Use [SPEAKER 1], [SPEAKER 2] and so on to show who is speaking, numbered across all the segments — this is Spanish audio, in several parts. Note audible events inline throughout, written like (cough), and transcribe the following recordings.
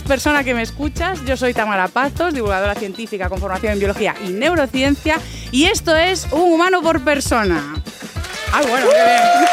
[SPEAKER 1] buenas personas que me escuchas. Yo soy Tamara Pazos, divulgadora científica con formación en biología y neurociencia, y esto es Un humano por persona. ¡Ah, bueno, qué bien!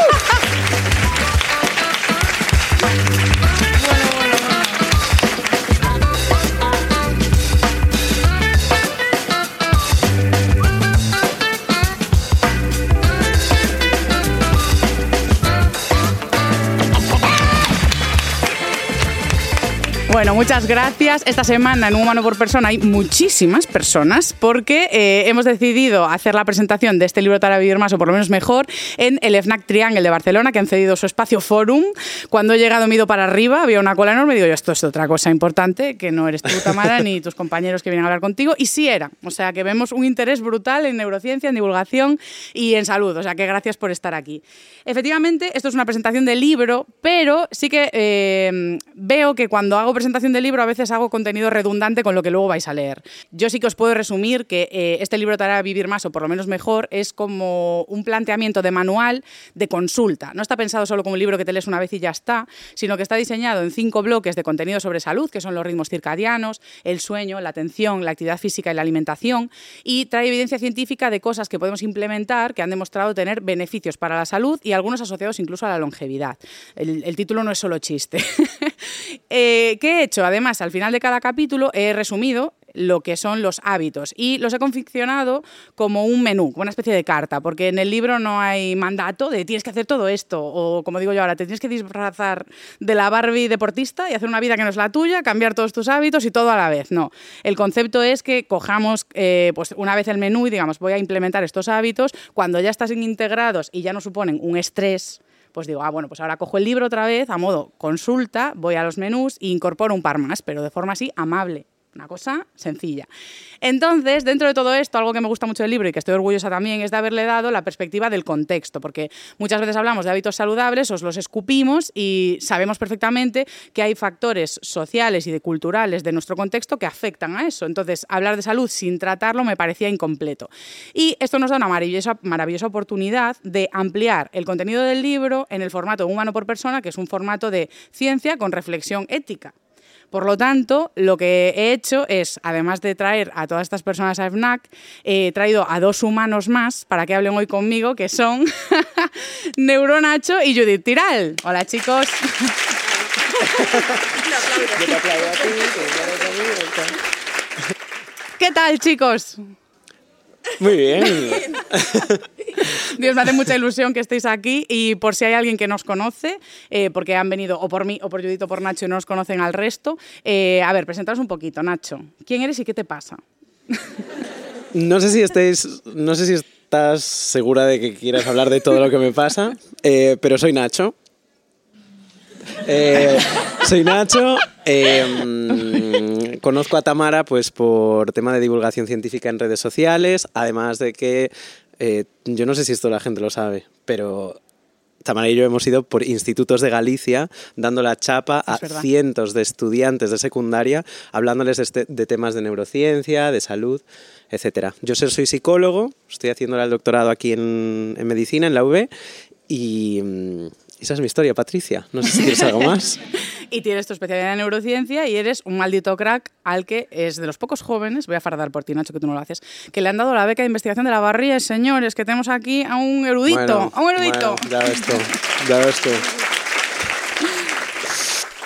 [SPEAKER 1] Bueno, muchas gracias. Esta semana en Humano por Persona hay muchísimas personas porque eh, hemos decidido hacer la presentación de este libro para vivir más o por lo menos mejor en el FNAC Triangle de Barcelona, que han cedido su espacio Forum. Cuando he llegado, me he ido para arriba, había una cola enorme y digo, esto es otra cosa importante, que no eres tú, Tamara, ni tus compañeros que vienen a hablar contigo. Y sí era. O sea, que vemos un interés brutal en neurociencia, en divulgación y en salud. O sea, que gracias por estar aquí. Efectivamente, esto es una presentación de libro, pero sí que eh, veo que cuando hago presentación de libro a veces hago contenido redundante con lo que luego vais a leer. Yo sí que os puedo resumir que eh, este libro te hará vivir más o por lo menos mejor es como un planteamiento de manual de consulta. No está pensado solo como un libro que te lees una vez y ya está, sino que está diseñado en cinco bloques de contenido sobre salud, que son los ritmos circadianos, el sueño, la atención, la actividad física y la alimentación, y trae evidencia científica de cosas que podemos implementar que han demostrado tener beneficios para la salud y algunos asociados incluso a la longevidad. El, título no es solo chiste. (laughs) eh, ¿Qué he hecho? Además, al final de cada capítulo he resumido lo que son los hábitos y los he confeccionado como un menú, como una especie de carta, porque en el libro no hay mandato de tienes que hacer todo esto o como digo yo ahora, te tienes que disfrazar de la Barbie deportista y hacer una vida que no es la tuya, cambiar todos tus hábitos y todo a la vez. No, el concepto es que cojamos eh, pues una vez el menú y digamos voy a implementar estos hábitos, cuando ya están integrados y ya no suponen un estrés pues digo, ah, bueno, pues ahora cojo el libro otra vez a modo consulta, voy a los menús e incorporo un par más, pero de forma así amable. Una cosa sencilla. Entonces, dentro de todo esto, algo que me gusta mucho del libro y que estoy orgullosa también es de haberle dado la perspectiva del contexto, porque muchas veces hablamos de hábitos saludables, os los escupimos y sabemos perfectamente que hay factores sociales y de culturales de nuestro contexto que afectan a eso. Entonces, hablar de salud sin tratarlo me parecía incompleto. Y esto nos da una maravillosa, maravillosa oportunidad de ampliar el contenido del libro en el formato humano por persona, que es un formato de ciencia con reflexión ética. Por lo tanto, lo que he hecho es, además de traer a todas estas personas a FNAC, he traído a dos humanos más para que hablen hoy conmigo, que son (laughs) Neuronacho y Judith Tiral. Hola, chicos. (laughs) ¿Qué tal, chicos? (laughs)
[SPEAKER 2] Muy bien.
[SPEAKER 1] Dios, me hace mucha ilusión que estéis aquí y por si hay alguien que nos conoce, eh, porque han venido o por mí o por Judith o por Nacho y no nos conocen al resto, eh, a ver, presentaros un poquito, Nacho. ¿Quién eres y qué te pasa?
[SPEAKER 2] No sé si estáis, no sé si estás segura de que quieras hablar de todo lo que me pasa, eh, pero soy Nacho. Soy Nacho. Conozco a Tamara pues por tema de divulgación científica en redes sociales, además de que eh, yo no sé si esto la gente lo sabe, pero Tamara y yo hemos ido por institutos de Galicia dando la chapa
[SPEAKER 1] Es
[SPEAKER 2] a
[SPEAKER 1] verdad.
[SPEAKER 2] cientos de estudiantes de secundaria, hablándoles de, este- de temas de neurociencia, de salud, etcétera. Yo soy psicólogo, estoy haciendo el doctorado aquí en, en medicina, en la UB, y mm, esa es mi historia, Patricia. No sé si quieres algo más. (laughs)
[SPEAKER 1] Y tienes tu especialidad en neurociencia y eres un maldito crack al que es de los pocos jóvenes, voy a fardar por ti, Nacho, que tú no lo haces, que le han dado la beca de investigación de la barría, señores, que tenemos aquí a un erudito,
[SPEAKER 2] Bueno,
[SPEAKER 1] a un erudito.
[SPEAKER 2] bueno, ya ves tú, ya ves tú.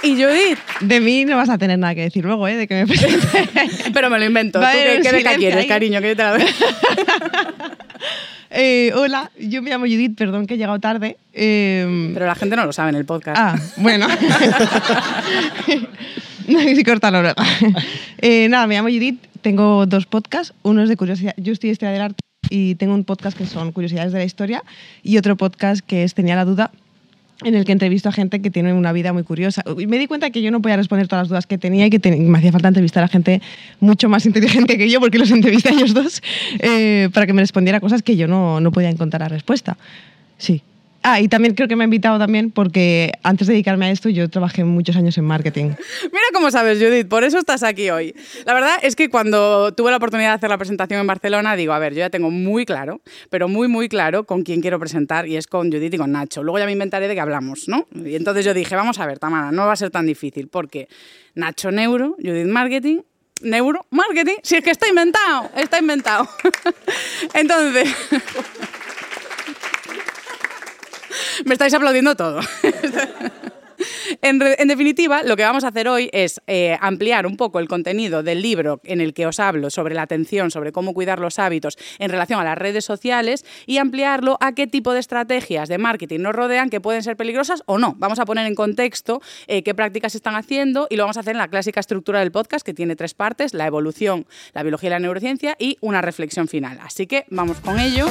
[SPEAKER 1] Y Judith,
[SPEAKER 3] De mí no vas a tener nada que decir luego, ¿eh? De que me presente. (laughs)
[SPEAKER 1] pero me lo invento. ¿Tú qué, qué beca quieres,
[SPEAKER 3] ahí.
[SPEAKER 1] cariño? Que te la doy. (laughs)
[SPEAKER 3] Eh, hola, yo me llamo Judith, perdón que he llegado tarde. Eh,
[SPEAKER 1] Pero la gente no lo sabe en el podcast.
[SPEAKER 3] Ah, bueno. (laughs) no si cortarlo luego. Eh, nada, me llamo Judith, tengo dos podcasts. Uno es de curiosidad. Yo estudio historia del arte y tengo un podcast que son curiosidades de la historia y otro podcast que es Tenía la duda, en el que entrevisto a gente que tiene una vida muy curiosa. Y me di cuenta que yo no podía responder todas las dudas que tenía y que me hacía falta entrevistar a gente mucho más inteligente que yo, porque los entrevisté a ellos dos, eh, para que me respondiera cosas que yo no, no podía encontrar la respuesta. Sí. Ah, y también creo que me ha invitado también porque antes de dedicarme a esto yo trabajé muchos años en marketing.
[SPEAKER 1] Mira cómo sabes, Judith, por eso estás aquí hoy. La verdad es que cuando tuve la oportunidad de hacer la presentación en Barcelona, digo, a ver, yo ya tengo muy claro, pero muy, muy claro con quién quiero presentar y es con Judith y con Nacho. Luego ya me inventaré de qué hablamos, ¿no? Y entonces yo dije, vamos a ver, Tamara, no va a ser tan difícil porque Nacho Neuro, Judith Marketing neuro marketing, si es que está inventado, está inventado. (laughs) Entonces, (laughs) me estáis aplaudiendo todo. (laughs) En, definitiva, lo que vamos a hacer hoy es eh, ampliar un poco el contenido del libro en el que os hablo sobre la atención, sobre cómo cuidar los hábitos en relación a las redes sociales y ampliarlo a qué tipo de estrategias de marketing nos rodean que pueden ser peligrosas o no. Vamos a poner en contexto eh, qué prácticas están haciendo y lo vamos a hacer en la clásica estructura del podcast que tiene tres partes, la evolución, la biología y la neurociencia y una reflexión final. Así que vamos con ello.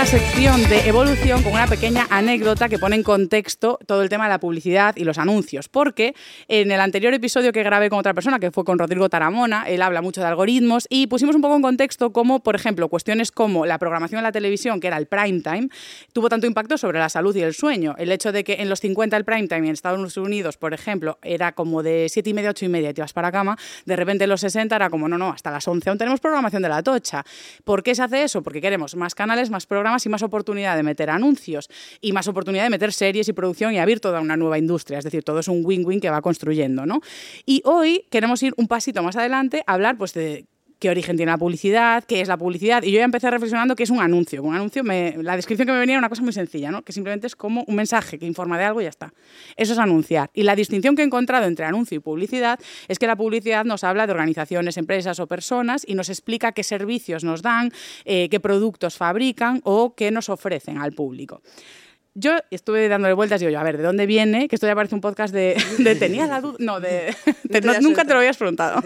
[SPEAKER 1] La sección de evolución con una pequeña anécdota que pone en contexto todo el tema de la publicidad y los anuncios, porque en el anterior episodio que grabé con otra persona, que fue con Rodrigo Taramona, él habla mucho de algoritmos y pusimos un poco en contexto cómo, por ejemplo, cuestiones como la programación en la televisión, que era el prime time, tuvo tanto impacto sobre la salud y el sueño. El hecho de que en los 50 el prime time en Estados Unidos, por ejemplo, era como de 7 y media, 8 y media te ibas para cama, de repente en los 60 era como, no, no, hasta las 11 aún tenemos programación de la tocha. ¿Por qué se hace eso? Porque queremos más canales, más programas y más oportunidad de meter anuncios y más oportunidad de meter series y producción y abrir toda una nueva industria. Es decir, todo es un win-win que va construyendo. ¿no? Y hoy queremos ir un pasito más adelante a hablar pues, de qué origen tiene la publicidad, qué es la publicidad. Y yo ya empecé reflexionando qué es un anuncio. Un anuncio, la descripción que me venía era una cosa muy sencilla, ¿no? que simplemente es como un mensaje que informa de algo y ya está. Eso es anunciar. Y la distinción que he encontrado entre anuncio y publicidad es que la publicidad nos habla de organizaciones, empresas o personas y nos explica qué servicios nos dan, eh, qué productos fabrican o qué nos ofrecen al público yo estuve dándole vueltas y digo, a ver, ¿de dónde viene? Que esto ya parece un podcast de... de ¿Tenía la duda? No, de... (laughs) nunca te lo habías preguntado.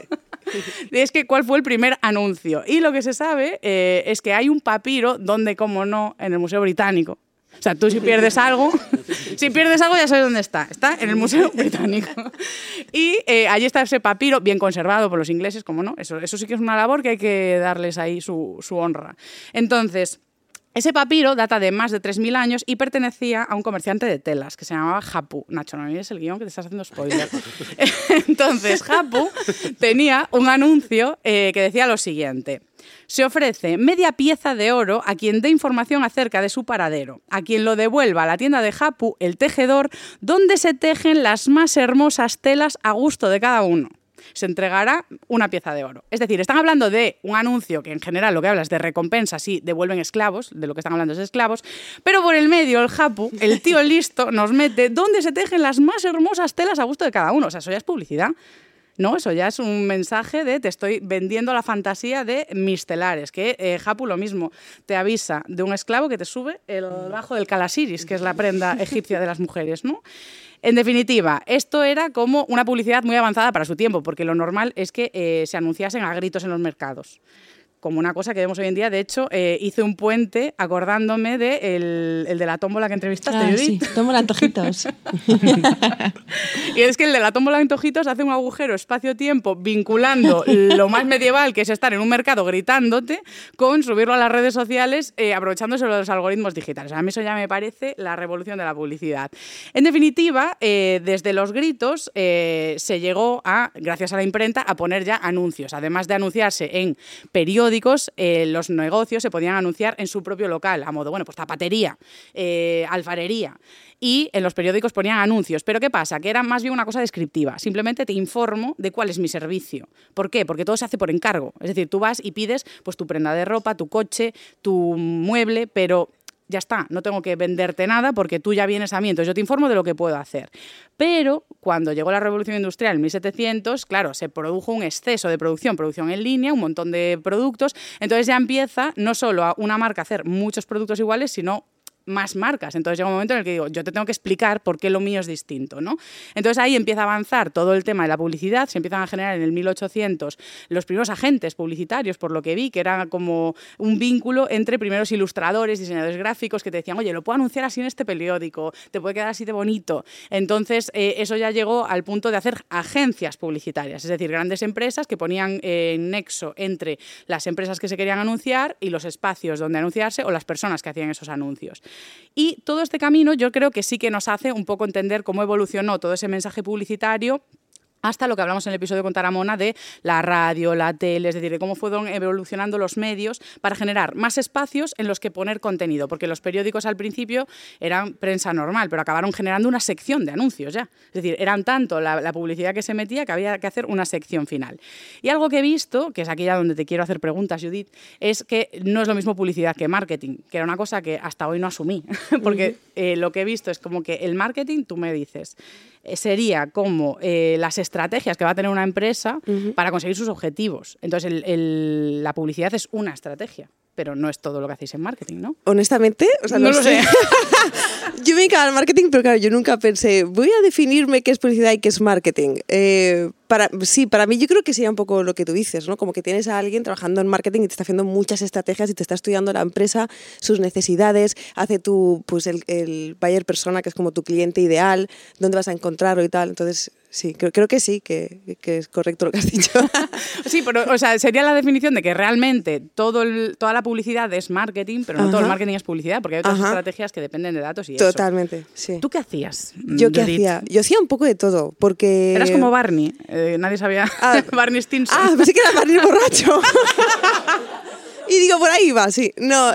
[SPEAKER 1] (laughs) es que cuál fue el primer anuncio. Y lo que se sabe eh, es que hay un papiro donde, como no, en el Museo Británico. O sea, tú si pierdes algo, (laughs) si pierdes algo ya sabes dónde está. Está en el Museo Británico. Y eh, allí está ese papiro, bien conservado por los ingleses, como no. Eso, eso sí que es una labor que hay que darles ahí su, su honra. Entonces, ese papiro data de más de 3.000 años y pertenecía a un comerciante de telas que se llamaba Japu. Nacho, no mires el guion que te estás haciendo spoiler. (laughs) Entonces, Japu tenía un anuncio eh, que decía lo siguiente. Se ofrece media pieza de oro a quien dé información acerca de su paradero, a quien lo devuelva a la tienda de Japu, el tejedor, donde se tejen las más hermosas telas a gusto de cada uno se entregará una pieza de oro. Es decir, están hablando de un anuncio que en general lo que habla es de recompensas y devuelven esclavos, de lo que están hablando es esclavos, pero por el medio el Japu, el tío (laughs) listo, nos mete dónde se tejen las más hermosas telas a gusto de cada uno. O sea, eso ya es publicidad. No, eso ya es un mensaje de te estoy vendiendo la fantasía de mis telares, que eh, Japu lo mismo, te avisa de un esclavo que te sube el bajo del calasiris, que es la prenda egipcia de las mujeres, ¿no? En definitiva, esto era como una publicidad muy avanzada para su tiempo, porque lo normal es que eh, se anunciasen a gritos en los mercados como una cosa que vemos hoy en día. De hecho, eh, hice un puente acordándome de el, de la tómbola que entrevistaste, ah.
[SPEAKER 3] Sí, tómbola antojitos. (laughs)
[SPEAKER 1] y es que el de la tómbola antojitos hace un agujero espacio-tiempo vinculando lo más medieval, que es estar en un mercado gritándote, con subirlo a las redes sociales eh, aprovechándose de los algoritmos digitales. A mí eso ya me parece la revolución de la publicidad. En definitiva, eh, desde los gritos eh, se llegó a, gracias a la imprenta, a poner ya anuncios. Además de anunciarse en periódicos, eh, los negocios se podían anunciar en su propio local, a modo, bueno, pues zapatería, eh, alfarería. Y en los periódicos ponían anuncios. Pero ¿qué pasa? Que era más bien una cosa descriptiva. Simplemente te informo de cuál es mi servicio. ¿Por qué? Porque todo se hace por encargo. Es decir, tú vas y pides pues, tu prenda de ropa, tu coche, tu mueble, pero ya está, no tengo que venderte nada porque tú ya vienes a mí, entonces yo te informo de lo que puedo hacer. Pero cuando llegó la revolución industrial en 1700, claro, se produjo un exceso de producción, producción en línea, un montón de productos, entonces ya empieza no solo a una marca a hacer muchos productos iguales, sino más marcas. Entonces llega un momento en el que digo, yo te tengo que explicar por qué lo mío es distinto, ¿no? Entonces ahí empieza a avanzar todo el tema de la publicidad, se empiezan a generar en el 1800 los primeros agentes publicitarios, por lo que vi, que era como un vínculo entre primeros ilustradores, diseñadores gráficos que te decían, oye, lo puedo anunciar así en este periódico, te puede quedar así de bonito. Entonces eh, eso ya llegó al punto de hacer agencias publicitarias, es decir, grandes empresas que ponían en nexo entre las empresas que se querían anunciar y los espacios donde anunciarse o las personas que hacían esos anuncios. Y todo este camino yo creo que sí que nos hace un poco entender cómo evolucionó todo ese mensaje publicitario hasta lo que hablamos en el episodio con Taramona de la radio, la tele, es decir, de cómo fueron evolucionando los medios para generar más espacios en los que poner contenido, porque los periódicos al principio eran prensa normal, pero acabaron generando una sección de anuncios ya. Es decir, eran tanto la, publicidad que se metía que había que hacer una sección final. Y algo que he visto, que es aquí ya donde te quiero hacer preguntas, Judith, es que no es lo mismo publicidad que marketing, que era una cosa que hasta hoy no asumí, (laughs) porque eh, lo que he visto es como que el marketing, tú me dices, sería como eh, las estrategias que va a tener una empresa para conseguir sus objetivos. Entonces, la publicidad es una estrategia pero no es todo lo que hacéis en marketing, ¿no?
[SPEAKER 4] Honestamente, o sea, no, lo sé. (laughs) yo me dedicaba al marketing, pero claro, yo nunca pensé, voy a definirme qué es publicidad y qué es marketing. Eh, para, sí, para mí yo creo que sería un poco lo que tú dices, ¿no? Como que tienes a alguien trabajando en marketing y te está haciendo muchas estrategias y te está estudiando la empresa, sus necesidades, hace tu, pues el, el buyer persona, que es como tu cliente ideal, dónde vas a encontrarlo y tal. Entonces, Sí, creo, creo que sí, que, que, es correcto lo que has dicho. (laughs)
[SPEAKER 1] sí, pero o sea, sería la definición de que realmente todo toda la publicidad es marketing, pero no todo el marketing es publicidad, porque hay otras estrategias que dependen de datos y
[SPEAKER 4] Totalmente,
[SPEAKER 1] eso.
[SPEAKER 4] sí.
[SPEAKER 1] ¿Tú qué hacías?
[SPEAKER 4] ¿Yo qué hacía? Yo hacía un poco de todo, porque...
[SPEAKER 1] Eras como Barney, eh, nadie sabía. Ah, (laughs) Barney Stinson.
[SPEAKER 4] Ah, pensé que era Barney borracho. (laughs) y digo, por ahí va, sí. No.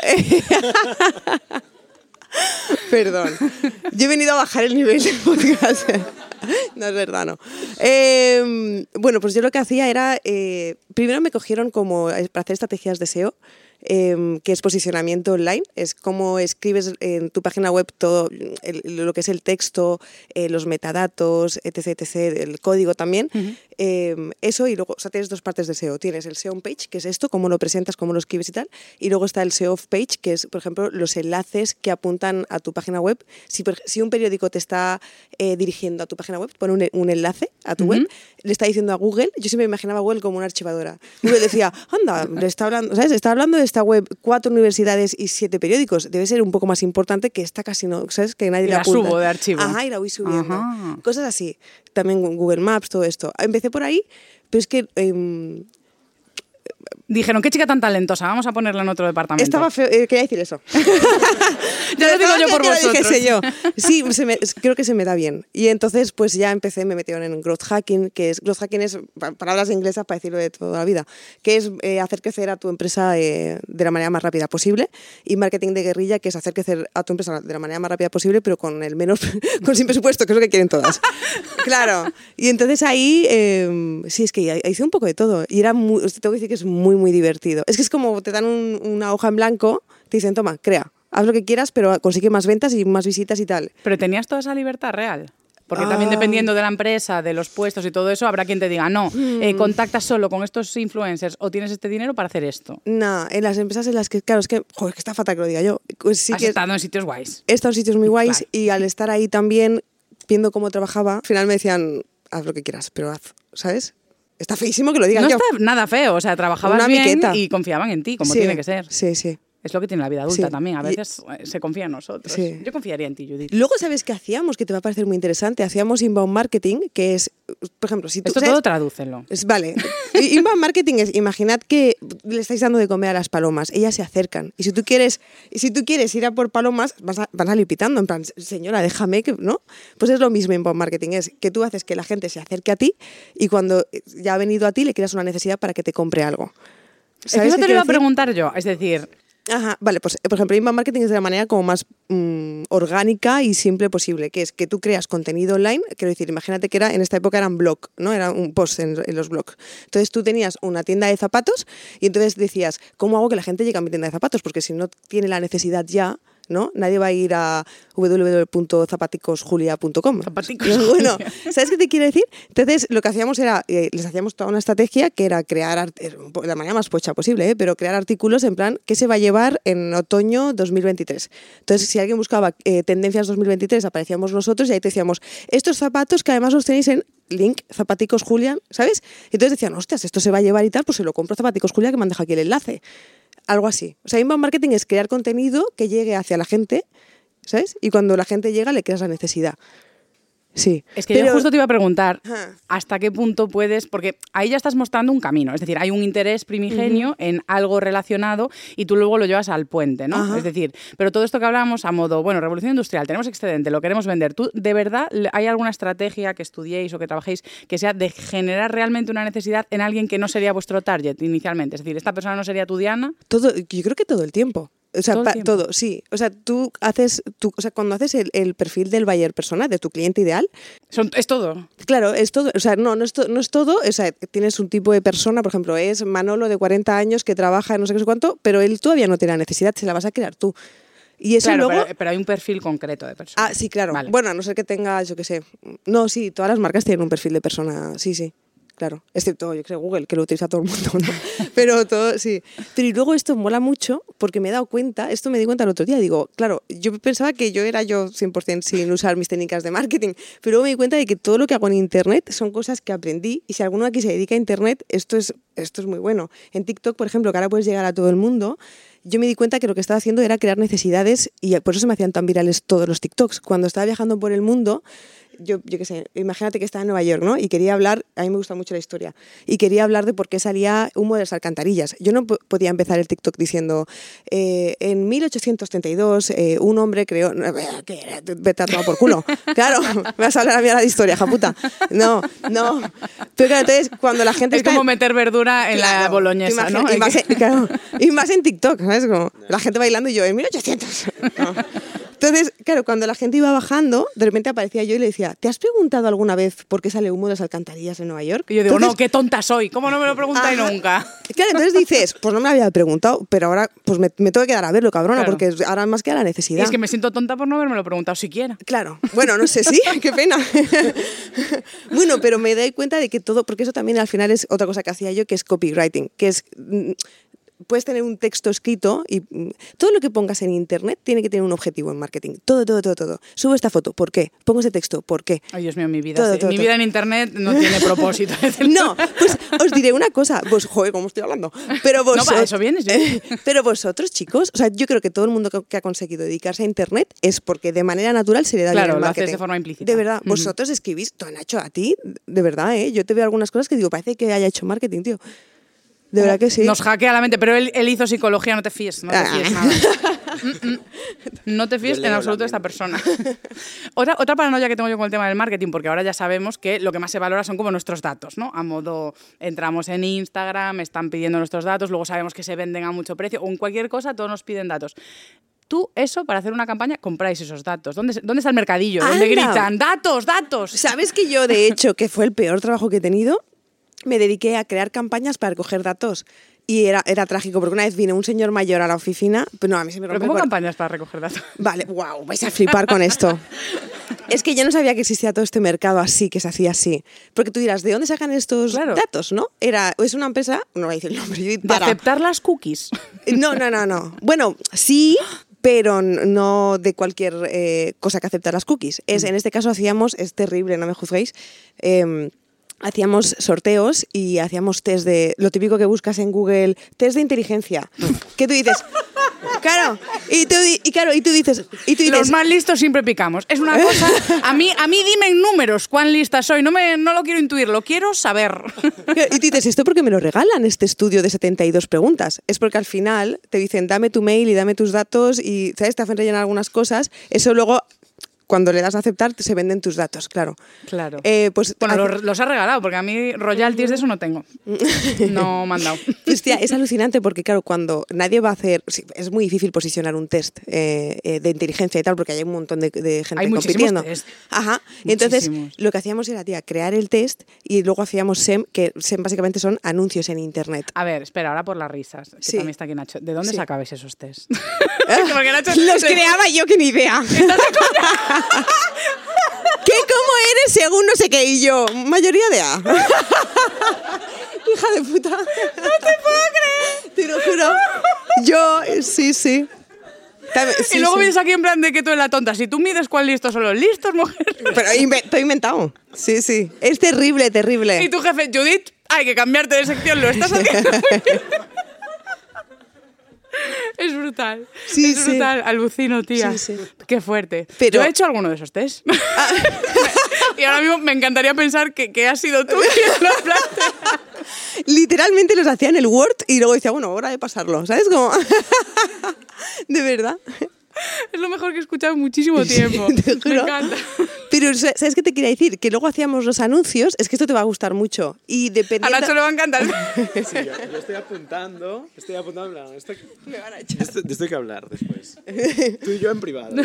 [SPEAKER 4] Perdón. Yo he venido a bajar el nivel del podcast. no es verdad, no. Em, bueno, pues yo lo que hacía era, eh, primero me cogieron como eh, para hacer estrategias de SEO. Em, que es posicionamiento online, es cómo escribes en tu página web todo lo que es el texto, eh, los metadatos, etc, etc, el código también. Em, eso y luego, o sea, tienes dos partes de SEO. Tienes el SEO on page, que es esto, cómo lo presentas, cómo lo escribes y tal, y luego está el SEO off page, que es, por ejemplo, los enlaces que apuntan a tu página web. Si, si un periódico te está eh, dirigiendo a tu página web, pone un, enlace a tu web, le está diciendo a Google, yo siempre me imaginaba a Google como una archivadora. Google decía, (laughs) anda, le está hablando, ¿sabes? Está hablando de esta web cuatro universidades y siete periódicos. Debe ser un poco más importante que esta casi no, ¿sabes? Que nadie
[SPEAKER 1] y
[SPEAKER 4] la,
[SPEAKER 1] subo de archivo.
[SPEAKER 4] Ajá, y la voy subiendo. Cosas así. También Google Maps, todo esto. Empecé por ahí, pero es que em,
[SPEAKER 1] Dijeron, qué chica tan talentosa, vamos a ponerla en otro departamento.
[SPEAKER 4] Estaba feo, eh, quería decir eso. (laughs)
[SPEAKER 1] ya lo digo yo por vosotros.
[SPEAKER 4] yo. Sí, creo que se me da bien. Y entonces pues ya empecé, me metieron en growth hacking, que es, growth hacking es palabras inglesas para decirlo de toda la vida, que es eh, hacer crecer a tu empresa eh, de la manera más rápida posible. Y marketing de guerrilla, que es hacer crecer a tu empresa de la manera más rápida posible, pero con el menos, (laughs) con sin presupuesto, que es lo que quieren todas. claro. Y entonces ahí, em, sí, es que hice un poco de todo. Y era muy, tengo que decir que es muy, muy divertido. Es que es como te dan una hoja en blanco, te dicen, toma, crea, haz lo que quieras, pero consigue más ventas y más visitas y tal.
[SPEAKER 1] Pero tenías toda esa libertad real. Porque también ah. dependiendo de la empresa, de los puestos y todo eso, habrá quien te diga, no, eh, mm. contactas solo con estos influencers o tienes este dinero para hacer esto.
[SPEAKER 4] No, en las empresas en las que, claro, es que, joder, que está fatal que lo diga yo.
[SPEAKER 1] Pues sí Has estado en sitios guays.
[SPEAKER 4] He estado en sitios muy guays y al estar ahí también, viendo cómo trabajaba, al final me decían, haz lo que quieras, pero haz, ¿sabes? Está feísimo que lo digan
[SPEAKER 1] no está nada feo, o sea, trabajabas bien y confiaban en ti, como tiene que ser.
[SPEAKER 4] Sí, sí.
[SPEAKER 1] Es lo que tiene la vida adulta también. A veces eh, se confía en nosotros. Yo confiaría en ti, Judith.
[SPEAKER 4] Luego, ¿sabes qué hacíamos? Que te va a parecer muy interesante. Hacíamos inbound marketing, que es, por ejemplo, si tú...
[SPEAKER 1] Esto todo tradúcelo.
[SPEAKER 4] Es, vale. (laughs) inbound marketing es, imaginad que le estáis dando de comer a las palomas. Ellas se acercan. Y si tú quieres, si tú quieres ir a por palomas, vas a, van a pitando. En plan, señora, déjame que... ¿No? Pues es lo mismo inbound marketing. Es que tú haces que la gente se acerque a ti y cuando ya ha venido a ti le quieras una necesidad para que te compre algo.
[SPEAKER 1] ¿Sabes eso te lo iba a preguntar yo. Es decir,
[SPEAKER 4] Ajá, vale, pues por ejemplo, inbound marketing es de la manera como más mm, orgánica y simple posible, que es que tú creas contenido online, quiero decir, imagínate que era en esta época eran blog, ¿no? Era un post en, los blogs. Entonces tú tenías una tienda de zapatos y entonces decías, ¿cómo hago que la gente llegue a mi tienda de zapatos? Porque si no tiene la necesidad ya, ¿no? Nadie va a ir a www.zapaticosjulia.com.
[SPEAKER 1] Zapaticos (laughs)
[SPEAKER 4] Bueno. ¿sabes qué te quiero decir? Entonces, lo que hacíamos era, eh, les hacíamos toda una estrategia que era crear, art- eh, de la manera más pocha posible, ¿eh? pero crear artículos en plan, ¿qué se va a llevar en otoño 2023? Entonces, si alguien buscaba eh, tendencias 2023, aparecíamos nosotros y ahí te decíamos, estos zapatos que además los tenéis en link zapaticos Julia, ¿sabes? Y entonces decían, hostias, esto se va a llevar y tal, pues se lo compro a zapaticos Julia que me han dejado aquí el enlace. Algo así. O sea, inbound marketing es crear contenido que llegue hacia la gente, ¿sabes? Y cuando la gente llega le creas la necesidad. Sí.
[SPEAKER 1] Es que
[SPEAKER 4] Pero-
[SPEAKER 1] yo justo te iba a preguntar hasta qué punto puedes, porque ahí ya estás mostrando un camino, es decir, hay un interés primigenio en algo relacionado y tú luego lo llevas al puente, ¿no?
[SPEAKER 4] Ajá.
[SPEAKER 1] Es decir, pero todo esto que hablábamos a modo, bueno, revolución industrial, tenemos excedente, lo queremos vender. ¿Tú de verdad hay alguna estrategia que estudiéis o que trabajéis que sea de generar realmente una necesidad en alguien que no sería vuestro target inicialmente? Es decir, esta persona no sería tu Diana.
[SPEAKER 4] Todo, yo creo que todo el tiempo. O sea,
[SPEAKER 1] Todo
[SPEAKER 4] pa- sí. O sea, tú haces, tú, o sea, cuando haces el, el perfil del buyer persona, de tu cliente ideal,
[SPEAKER 1] Son- es todo.
[SPEAKER 4] claro, es todo, o sea, no, no es, to- no es todo, o sea, tienes un tipo de persona, por ejemplo, es Manolo de 40 años que trabaja en no sé qué sé cuánto, pero él todavía no tiene la necesidad, se la vas a crear tú. Y eso
[SPEAKER 1] Claro,
[SPEAKER 4] luego...
[SPEAKER 1] pero, pero hay un perfil concreto de persona.
[SPEAKER 4] Ah, sí, claro.
[SPEAKER 1] Vale.
[SPEAKER 4] Bueno, a no ser que tengas, yo qué sé. No, sí, todas las marcas tienen un perfil de persona, sí, sí. Claro, excepto yo creo Google, que lo utiliza todo el mundo. (laughs) Pero todo, sí. Pero y luego esto mola mucho porque me he dado cuenta, esto me di cuenta el otro día, digo, claro, yo pensaba que yo era yo 100% sin usar mis técnicas de marketing, pero luego me di cuenta de que todo lo que hago en Internet son cosas que aprendí y si alguno aquí se dedica a Internet, esto es, esto es muy bueno. En TikTok, por ejemplo, que ahora puedes llegar a todo el mundo, yo me di cuenta que lo que estaba haciendo era crear necesidades y por eso se me hacían tan virales todos los TikToks. Cuando estaba viajando por el mundo, yo, yo qué sé, imagínate que estaba en Nueva York, ¿no? Y quería hablar, a mí me gusta mucho la historia, y quería hablar de por qué salía humo de las alcantarillas. Yo no po- podía empezar el TikTok diciendo, eh, en 1832 eh, un hombre creó... (laughs) Vete a tomar por culo. (laughs) Claro, me vas a hablar a mí ahora de historia, japuta. No, no. Pero claro, entonces, cuando la gente
[SPEAKER 1] es
[SPEAKER 4] está
[SPEAKER 1] como
[SPEAKER 4] en-
[SPEAKER 1] meter verdura en la boloñesa, ¿no?
[SPEAKER 4] Y más, (laughs) en, claro, y más en TikTok, ¿sabes? Como la gente bailando y yo, en 1800. No. Entonces, claro, cuando la gente iba bajando, de repente aparecía yo y le decía, ¿te has preguntado alguna vez por qué sale humo de las alcantarillas en Nueva York?
[SPEAKER 1] Y yo digo, no,
[SPEAKER 4] Entonces,
[SPEAKER 1] qué tonta soy, ¿cómo no me lo preguntáis
[SPEAKER 4] Ajá.
[SPEAKER 1] nunca?
[SPEAKER 4] Claro, entonces dices, pues no me lo había preguntado, pero ahora pues me, me tengo que quedar a verlo, cabrona,
[SPEAKER 1] Claro.
[SPEAKER 4] porque ahora más que a la
[SPEAKER 1] Y
[SPEAKER 4] necesidad.
[SPEAKER 1] es que me siento tonta por no haberme lo preguntado siquiera.
[SPEAKER 4] Claro, bueno, no sé, sí, (laughs) qué pena. bueno, pero me doy cuenta de que todo, porque eso también al final es otra cosa que hacía yo, que es copywriting, que es... Puedes tener un texto escrito y mm, todo lo que pongas en internet tiene que tener un objetivo en marketing. Todo, todo, todo, todo. Subo esta foto, ¿por qué? Pongo ese texto, ¿por qué?
[SPEAKER 1] Ay, Dios mío, mi vida,
[SPEAKER 4] Todo,
[SPEAKER 1] sí.
[SPEAKER 4] todo,
[SPEAKER 1] mi
[SPEAKER 4] todo.
[SPEAKER 1] vida en internet no tiene (laughs) propósito.
[SPEAKER 4] No, pues os diré una cosa, pues joder, ¿cómo estoy hablando? Pero (laughs)
[SPEAKER 1] No,
[SPEAKER 4] vosotros,
[SPEAKER 1] para eso vienes, ¿eh? (laughs)
[SPEAKER 4] Pero vosotros, chicos, o sea, yo creo que todo el mundo que- ha conseguido dedicarse a internet es porque de manera natural se le da bien
[SPEAKER 1] Claro,
[SPEAKER 4] el
[SPEAKER 1] lo haces
[SPEAKER 4] marketing.
[SPEAKER 1] de forma implícita.
[SPEAKER 4] De verdad, vosotros escribís, tú, Nacho, a ti, de verdad, ¿eh? Yo te veo algunas cosas que digo, parece que haya hecho marketing, tío. De verdad que sí.
[SPEAKER 1] Nos hackea la mente, pero él, él hizo psicología, no te fíes, no te
[SPEAKER 4] Ah.
[SPEAKER 1] fíes nada. (laughs) Mm, mm. No te fíes en absoluto de esta persona. (laughs) otra, otra paranoia que tengo yo con el tema del marketing, porque ahora ya sabemos que lo que más se valora son como nuestros datos, ¿no? A modo, entramos en Instagram, están pidiendo nuestros datos, luego sabemos que se venden a mucho precio, o en cualquier cosa todos nos piden datos. Tú, eso, para hacer una campaña, compráis esos datos. ¿Dónde, dónde está el mercadillo? ¿Dónde
[SPEAKER 4] Anda.
[SPEAKER 1] gritan? ¡Datos, datos!
[SPEAKER 4] ¿Sabes que yo, de hecho, que fue el peor trabajo que he tenido? Me dediqué a crear campañas para recoger datos. Y era, era trágico, porque una vez vino un señor mayor a la oficina, pero no, a mí se me
[SPEAKER 1] ¿Pero
[SPEAKER 4] rompió
[SPEAKER 1] cómo
[SPEAKER 4] el cor-
[SPEAKER 1] campañas para recoger datos? (laughs)
[SPEAKER 4] Vale, wow, vais a flipar con esto. (laughs) Es que yo no sabía que existía todo este mercado así, que se hacía así. Porque tú dirás, ¿de dónde sacan estos
[SPEAKER 1] Claro.
[SPEAKER 4] datos, no? Era, es una empresa, no voy a decir el nombre, yo
[SPEAKER 1] De
[SPEAKER 4] para.
[SPEAKER 1] aceptar las cookies.
[SPEAKER 4] No, no, no, no. Bueno, sí, pero no de cualquier eh, cosa que acepta las cookies. Es, en este caso hacíamos, es terrible, no me juzguéis, em, hacíamos sorteos y hacíamos test de, lo típico que buscas en Google, test de inteligencia. Que tú dices, claro, y tú, y claro, y tú dices, y tú dices,
[SPEAKER 1] Los más listos siempre picamos. Es una cosa. A mí, a mí dime en números cuán lista soy. No, me, no lo quiero intuir, lo quiero saber.
[SPEAKER 4] Y tú dices, ¿esto porque me lo regalan este estudio de 72 preguntas? Es porque al final te dicen, dame tu mail y dame tus datos y, ¿sabes? Te hacen rellenar algunas cosas. Eso luego cuando le das a aceptar se venden tus datos, claro.
[SPEAKER 1] Claro.
[SPEAKER 4] Eh, pues
[SPEAKER 1] bueno, los, los ha regalado, porque a mí royalties de eso no tengo. (laughs) No me han dado.
[SPEAKER 4] Hostia, es alucinante porque, claro, cuando nadie va a hacer. sí, es muy difícil posicionar un test eh, eh, de inteligencia y tal, porque hay un montón de, de gente
[SPEAKER 1] Hay
[SPEAKER 4] compitiendo.
[SPEAKER 1] test.
[SPEAKER 4] Ajá. Entonces, lo que hacíamos era, tía, crear el test y luego hacíamos SEM, que SEM básicamente son anuncios en internet.
[SPEAKER 1] A ver, espera, ahora por las risas. Que
[SPEAKER 4] Sí.
[SPEAKER 1] también está aquí Nacho. ¿De dónde
[SPEAKER 4] Sí.
[SPEAKER 1] sacabais esos test? (laughs) (laughs) porque Nacho.
[SPEAKER 4] Los creaba yo, que ni idea. ¿Qué cómo eres según no sé qué? Y yo, mayoría de A. Hija de puta. No te puedo creer. Te lo juro. Yo, sí, sí. Sí,
[SPEAKER 1] y luego
[SPEAKER 4] sí.
[SPEAKER 1] vienes aquí en plan de que tú eres la tonta. Si tú mides cuál listos son los listos, mujer.
[SPEAKER 4] Pero inve- estoy inventado. Sí, sí. Es terrible, terrible.
[SPEAKER 1] Y tu jefe, Judith, hay que cambiarte de sección, lo estás haciendo. (laughs) Es brutal.
[SPEAKER 4] Sí,
[SPEAKER 1] es
[SPEAKER 4] sí.
[SPEAKER 1] brutal. Alucino, tía.
[SPEAKER 4] Sí.
[SPEAKER 1] Qué fuerte.
[SPEAKER 4] Pero-
[SPEAKER 1] Yo he hecho alguno de esos test. (laughs) y ahora mismo me encantaría pensar que, que has sido tú quien lo plantea. (laughs)
[SPEAKER 4] Literalmente los hacía en el Word y luego decía, bueno, hora de pasarlo. ¿Sabes? Como... de verdad. (laughs)
[SPEAKER 1] Es lo mejor que he escuchado en muchísimo tiempo. (laughs)
[SPEAKER 4] Te
[SPEAKER 1] Me encanta.
[SPEAKER 4] Pero, sa- ¿sabes qué te quería decir? Que luego hacíamos los anuncios, es que esto te va a gustar mucho. Y
[SPEAKER 1] A
[SPEAKER 4] dependiendo...
[SPEAKER 1] Nacho le va a encantar. (laughs)
[SPEAKER 2] Sí, yo, yo estoy apuntando, estoy apuntando en plan, esto, esto- de esto hay que hablar después. Tú y yo en privado.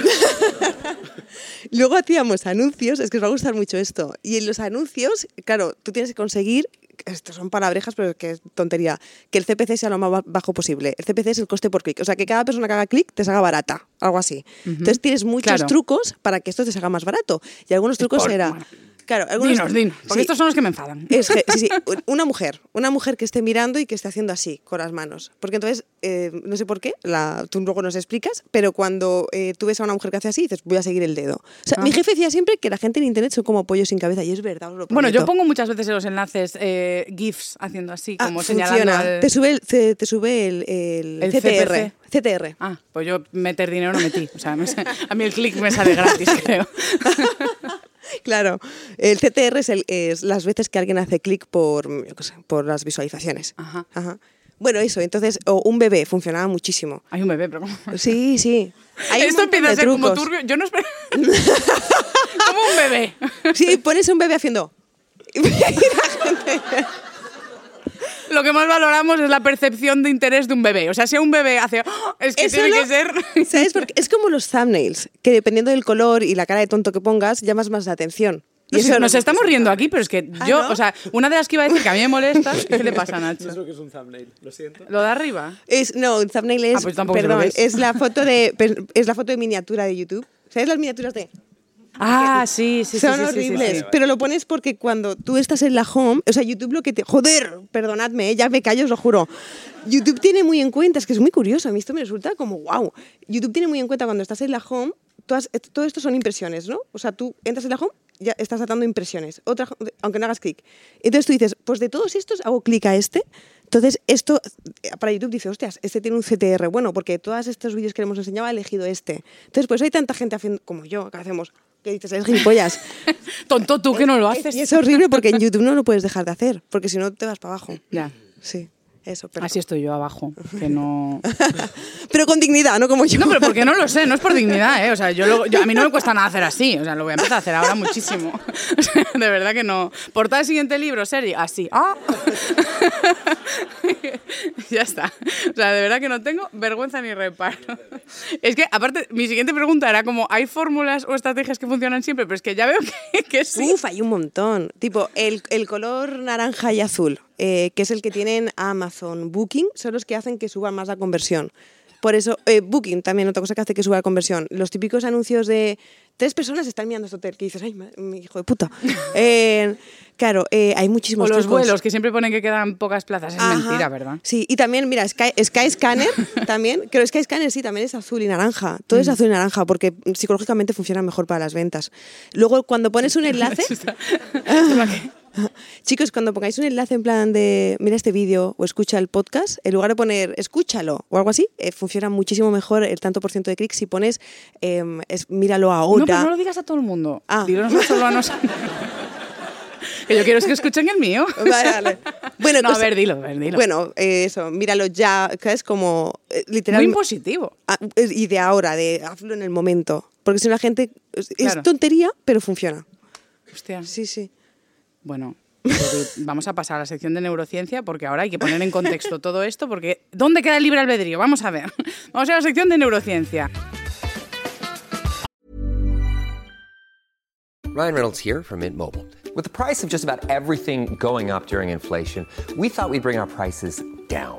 [SPEAKER 4] Luego hacíamos anuncios, es que os va a gustar mucho esto. Y en los anuncios, claro, tú tienes que conseguir, estos son palabrejas, pero es que es tontería, que el CPC sea lo más ba- bajo posible. El CPC es el coste por clic. O sea, que cada persona que haga clic te salga barata, algo así. Entonces tienes muchos
[SPEAKER 1] Claro.
[SPEAKER 4] trucos para que esto te salga más barato. Y algunos trucos
[SPEAKER 1] por-
[SPEAKER 4] era...
[SPEAKER 1] bueno.
[SPEAKER 4] Claro, algunos,
[SPEAKER 1] Dinos, dinos. Porque
[SPEAKER 4] sí.
[SPEAKER 1] estos son los que me enfadan.
[SPEAKER 4] Es que- sí, sí, (laughs) una mujer, una mujer que esté mirando y que esté haciendo así con las manos. Porque entonces, eh, no sé por qué, la, tú luego nos explicas, pero cuando eh, tú ves a una mujer que hace así, dices, voy a seguir el dedo. O sea, mi jefe decía siempre que la gente en internet son como pollos sin cabeza, y es verdad, os lo
[SPEAKER 1] Bueno, yo pongo muchas veces en los enlaces eh, GIFs haciendo así,
[SPEAKER 4] Ah,
[SPEAKER 1] como
[SPEAKER 4] funciona.
[SPEAKER 1] señalando al...
[SPEAKER 4] Te sube el, te, te sube el, el,
[SPEAKER 1] El
[SPEAKER 4] CTR. CTR.
[SPEAKER 1] Ah, pues yo meter dinero no metí. O sea, me a mí el click me sale gratis, (laughs) creo. (laughs)
[SPEAKER 4] Claro, el CTR es, el- es las veces que alguien hace clic por, por las visualizaciones.
[SPEAKER 1] Ajá.
[SPEAKER 4] Bueno, eso, entonces, o un bebé funcionaba muchísimo.
[SPEAKER 1] Hay un bebé, pero.
[SPEAKER 4] Sí, sí. Hay
[SPEAKER 1] Esto empieza a ser como
[SPEAKER 4] trucos.
[SPEAKER 1] turbio. Yo no espero... (laughs) (laughs) como un bebé.
[SPEAKER 4] Sí, pones un bebé haciendo. (laughs)
[SPEAKER 1] Lo que más valoramos es la percepción de interés de un bebé. O sea, si un bebé hace... "Oh", es que
[SPEAKER 4] Eso
[SPEAKER 1] tiene
[SPEAKER 4] no-
[SPEAKER 1] que ser... (laughs)
[SPEAKER 4] ¿Sabes? Porque es como los thumbnails, que dependiendo del color y la cara de tonto que pongas, llamas más la atención. Y
[SPEAKER 1] Nos,
[SPEAKER 4] eso
[SPEAKER 1] nos
[SPEAKER 4] no-
[SPEAKER 1] estamos riendo aquí, pero es que
[SPEAKER 4] Ah,
[SPEAKER 1] yo,
[SPEAKER 4] ¿no?
[SPEAKER 1] o sea, una de las que iba a decir que a mí me molesta, (laughs) ¿qué le pasa a
[SPEAKER 2] No es
[SPEAKER 1] Nacho?
[SPEAKER 2] lo que es un thumbnail, lo siento.
[SPEAKER 1] Lo de arriba.
[SPEAKER 4] Es, no, un thumbnail es,
[SPEAKER 1] Ah, pues
[SPEAKER 4] perdón, es la foto de (laughs) es la foto de miniatura de YouTube. ¿Sabes las miniaturas de?
[SPEAKER 1] Ah, sí, sí, sí.
[SPEAKER 4] Son
[SPEAKER 1] sí, sí, sí,
[SPEAKER 4] horribles,
[SPEAKER 1] sí.
[SPEAKER 4] pero lo pones porque cuando tú estás en la home, o sea, YouTube lo que te... Joder, perdonadme, ¿eh? ya me callo, os lo juro. YouTube tiene muy en cuenta, es que es muy curioso, a mí esto me resulta como wow. YouTube tiene muy en cuenta cuando estás en la home, todas, eh, todo esto son impresiones, ¿no? O sea, tú entras en la home, ya estás atando impresiones, otra, aunque no hagas clic. Entonces tú dices, pues de todos estos hago clic a este. Entonces, esto eh, para YouTube dice, hostias, este tiene un CTR bueno, porque todos estos vídeos que le hemos enseñado ha elegido este. Entonces, pues hay tanta gente haciendo, como yo, que hacemos, que dices, eres gilipollas. (laughs)
[SPEAKER 1] Tonto tú que no lo haces.
[SPEAKER 4] Y es horrible porque en YouTube no lo puedes dejar de hacer, porque si no te vas para abajo.
[SPEAKER 1] Ya.
[SPEAKER 4] Sí, eso. Pero,
[SPEAKER 1] Así estoy yo abajo, que no... (laughs)
[SPEAKER 4] pero con dignidad, no como yo.
[SPEAKER 1] No, pero porque no lo sé, no es por dignidad, ¿eh? O sea, yo, lo- yo- a mí no me cuesta nada hacer así, o sea, lo voy a empezar a hacer ahora muchísimo. (laughs) O sea, de verdad que no. Portada del siguiente libro, serie, así. ¡Ah! (laughs) ya está. O sea, de verdad que no tengo vergüenza ni reparo. Es que, aparte, mi siguiente pregunta era como, ¿hay fórmulas o estrategias que funcionan siempre? Pero es que ya veo (laughs) que, sí.
[SPEAKER 4] Uf, hay un montón. Tipo, el, el color naranja y azul, eh, que es el que tienen Amazon Booking, son los que hacen que suba más la conversión. Por eso, eh, Booking también, otra cosa que hace que suba la conversión. Los típicos anuncios de tres personas están mirando este hotel, que dices, ay, mi hijo de puta. (laughs) Eh, claro, eh, hay
[SPEAKER 1] O
[SPEAKER 4] muchísimos
[SPEAKER 1] los
[SPEAKER 4] trucos.
[SPEAKER 1] vuelos, que siempre ponen que quedan pocas plazas. Es
[SPEAKER 4] Ajá.
[SPEAKER 1] mentira, ¿verdad?
[SPEAKER 4] Sí, y también, mira, Sky, Sky Scanner (laughs) también, creo que Sky Scanner sí, también es azul y naranja. Todo
[SPEAKER 1] Mm.
[SPEAKER 4] es azul y naranja porque psicológicamente funciona mejor para las ventas. Luego, cuando pones un enlace, (laughs) (laughs) chicos, cuando pongáis un enlace en plan de mira este vídeo o escucha el podcast, en lugar de poner escúchalo o algo así, eh, funciona muchísimo mejor el tanto por ciento de clics si pones em, es, míralo ahora.
[SPEAKER 1] No, pero no lo digas a todo el mundo.
[SPEAKER 4] Ah.
[SPEAKER 1] No solo a nosotros. (laughs) Que yo quiero es que escuchen el mío. (laughs)
[SPEAKER 4] Vale, vale. Bueno,
[SPEAKER 1] no, a ver, dilo, a ver, dilo.
[SPEAKER 4] Bueno, eh, eso, míralo ya, que es como eh,
[SPEAKER 1] Muy
[SPEAKER 4] literalmente.
[SPEAKER 1] impositivo.
[SPEAKER 4] Ah, es- y de ahora, de hazlo en el momento. Porque si no la gente. Es, es tontería, pero funciona.
[SPEAKER 1] Hostia.
[SPEAKER 4] Sí, sí.
[SPEAKER 1] Bueno, vamos a pasar a la sección de neurociencia porque ahora hay que poner en contexto todo esto porque ¿dónde queda el libre albedrío? Vamos a ver. Vamos a la sección de neurociencia.
[SPEAKER 5] Ryan Reynolds here from Mint Mobile. With the price of just about everything going up during inflation, we thought we'd bring our prices down.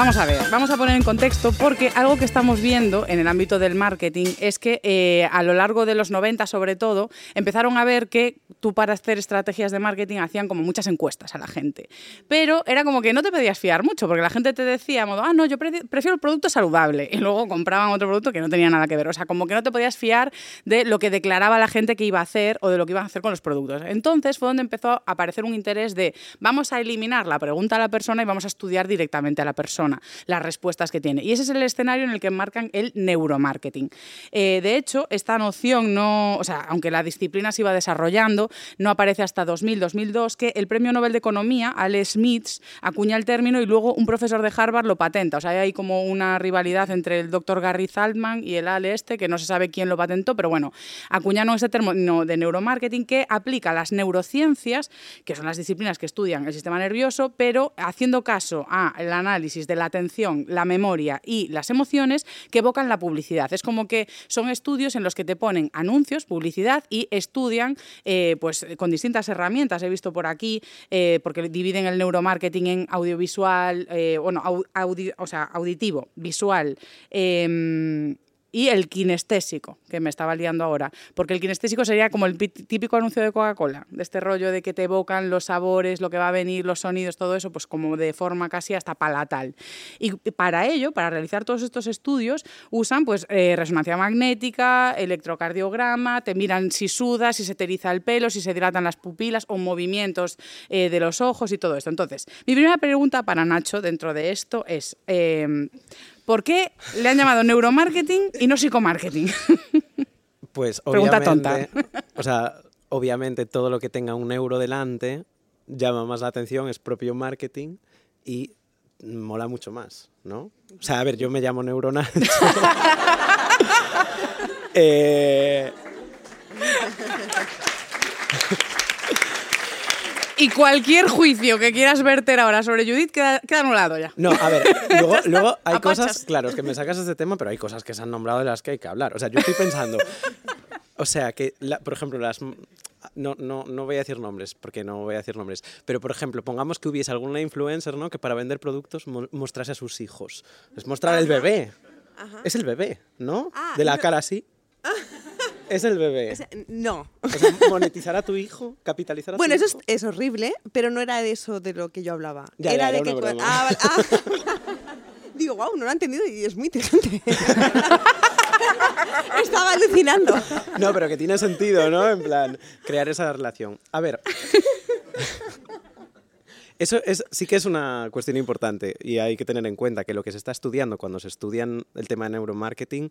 [SPEAKER 1] Vamos a ver, vamos a poner en contexto porque algo que estamos viendo en el ámbito del marketing es que eh, a lo largo de los 90 sobre todo empezaron a ver que tú para hacer estrategias de marketing hacían como muchas encuestas a la gente. Pero era como que no te podías fiar mucho porque la gente te decía, modo, ah, no, yo pre- prefiero el producto saludable y luego compraban otro producto que no tenía nada que ver. O sea, como que no te podías fiar de lo que declaraba la gente que iba a hacer o de lo que iban a hacer con los productos. Entonces fue donde empezó a aparecer un interés de vamos a eliminar la pregunta a la persona y vamos a estudiar directamente a la persona, las respuestas que tiene. Y ese es el escenario en el que enmarcan el neuromarketing. Eh, de hecho, esta noción no, o sea, aunque la disciplina se iba desarrollando, no aparece hasta 2000-2002 que el premio Nobel de Economía, Ale Smiths, acuña el término y luego un profesor de Harvard lo patenta. O sea, hay como una rivalidad entre el doctor Gary Zaltman y el Ale este, que no se sabe quién lo patentó, pero bueno, acuñaron ese término de neuromarketing que aplica las neurociencias, que son las disciplinas que estudian el sistema nervioso, pero haciendo caso al análisis de la atención, la memoria y las emociones que evocan la publicidad. Es como que son estudios en los que te ponen anuncios, publicidad y estudian eh, pues, con distintas herramientas. He visto por aquí, eh, porque dividen el neuromarketing en audiovisual, eh, bueno, au- audi- o sea, auditivo, visual. Em, y el kinestésico, que me estaba liando ahora. Porque el kinestésico sería como el pi- típico anuncio de Coca-Cola, de este rollo de que te evocan los sabores, lo que va a venir, los sonidos, todo eso, pues como de forma casi hasta palatal. Y para ello, para realizar todos estos estudios, usan pues eh, resonancia magnética, electrocardiograma, te miran si sudas, si se te eriza el pelo, si se dilatan las pupilas o movimientos eh, de los ojos y todo esto. Entonces, mi primera pregunta para Nacho dentro de esto es... eh, ¿Por qué le han llamado neuromarketing y no psicomarketing? (laughs)
[SPEAKER 2] Pues
[SPEAKER 1] Pregunta
[SPEAKER 2] obviamente, o sea, obviamente todo lo que tenga un euro delante llama más la atención, es propio marketing y mola mucho más, ¿no? O sea, a ver, yo me llamo Neuronacho. (laughs) (laughs) eh,
[SPEAKER 1] y cualquier juicio que quieras verter ahora sobre Judith queda, queda anulado ya.
[SPEAKER 2] no, a ver, luego, (laughs) luego hay
[SPEAKER 1] A
[SPEAKER 2] cosas, claro, es que me sacas este tema, pero hay cosas que se han nombrado de las que hay que hablar. O sea, yo estoy pensando, o sea, que, la- por ejemplo, las... No, no, no voy a decir nombres, porque no voy a decir nombres. Pero, por ejemplo, pongamos que hubiese alguna influencer, ¿no? Que para vender productos mo- mostrase a sus hijos. Es mostrar el bebé. Es el bebé, ¿no?
[SPEAKER 4] Ah,
[SPEAKER 2] de la
[SPEAKER 4] no.
[SPEAKER 2] cara así. Es el bebé.
[SPEAKER 4] No.
[SPEAKER 2] O sea, monetizar a tu hijo, capitalizar a
[SPEAKER 4] Bueno,
[SPEAKER 2] tu
[SPEAKER 4] eso
[SPEAKER 2] hijo.
[SPEAKER 4] es, es horrible, pero no era de eso de lo que yo hablaba.
[SPEAKER 2] Ya,
[SPEAKER 4] era
[SPEAKER 2] ya,
[SPEAKER 4] de que. Ah, ah. (laughs) Digo, wow, no lo ha entendido y es muy interesante. (laughs) Estaba alucinando.
[SPEAKER 2] No, pero que tiene sentido, ¿no? En plan, crear esa relación. A ver. (laughs) Eso es, sí que es una cuestión importante y hay que tener en cuenta que lo que se está estudiando cuando se estudian el tema de neuromarketing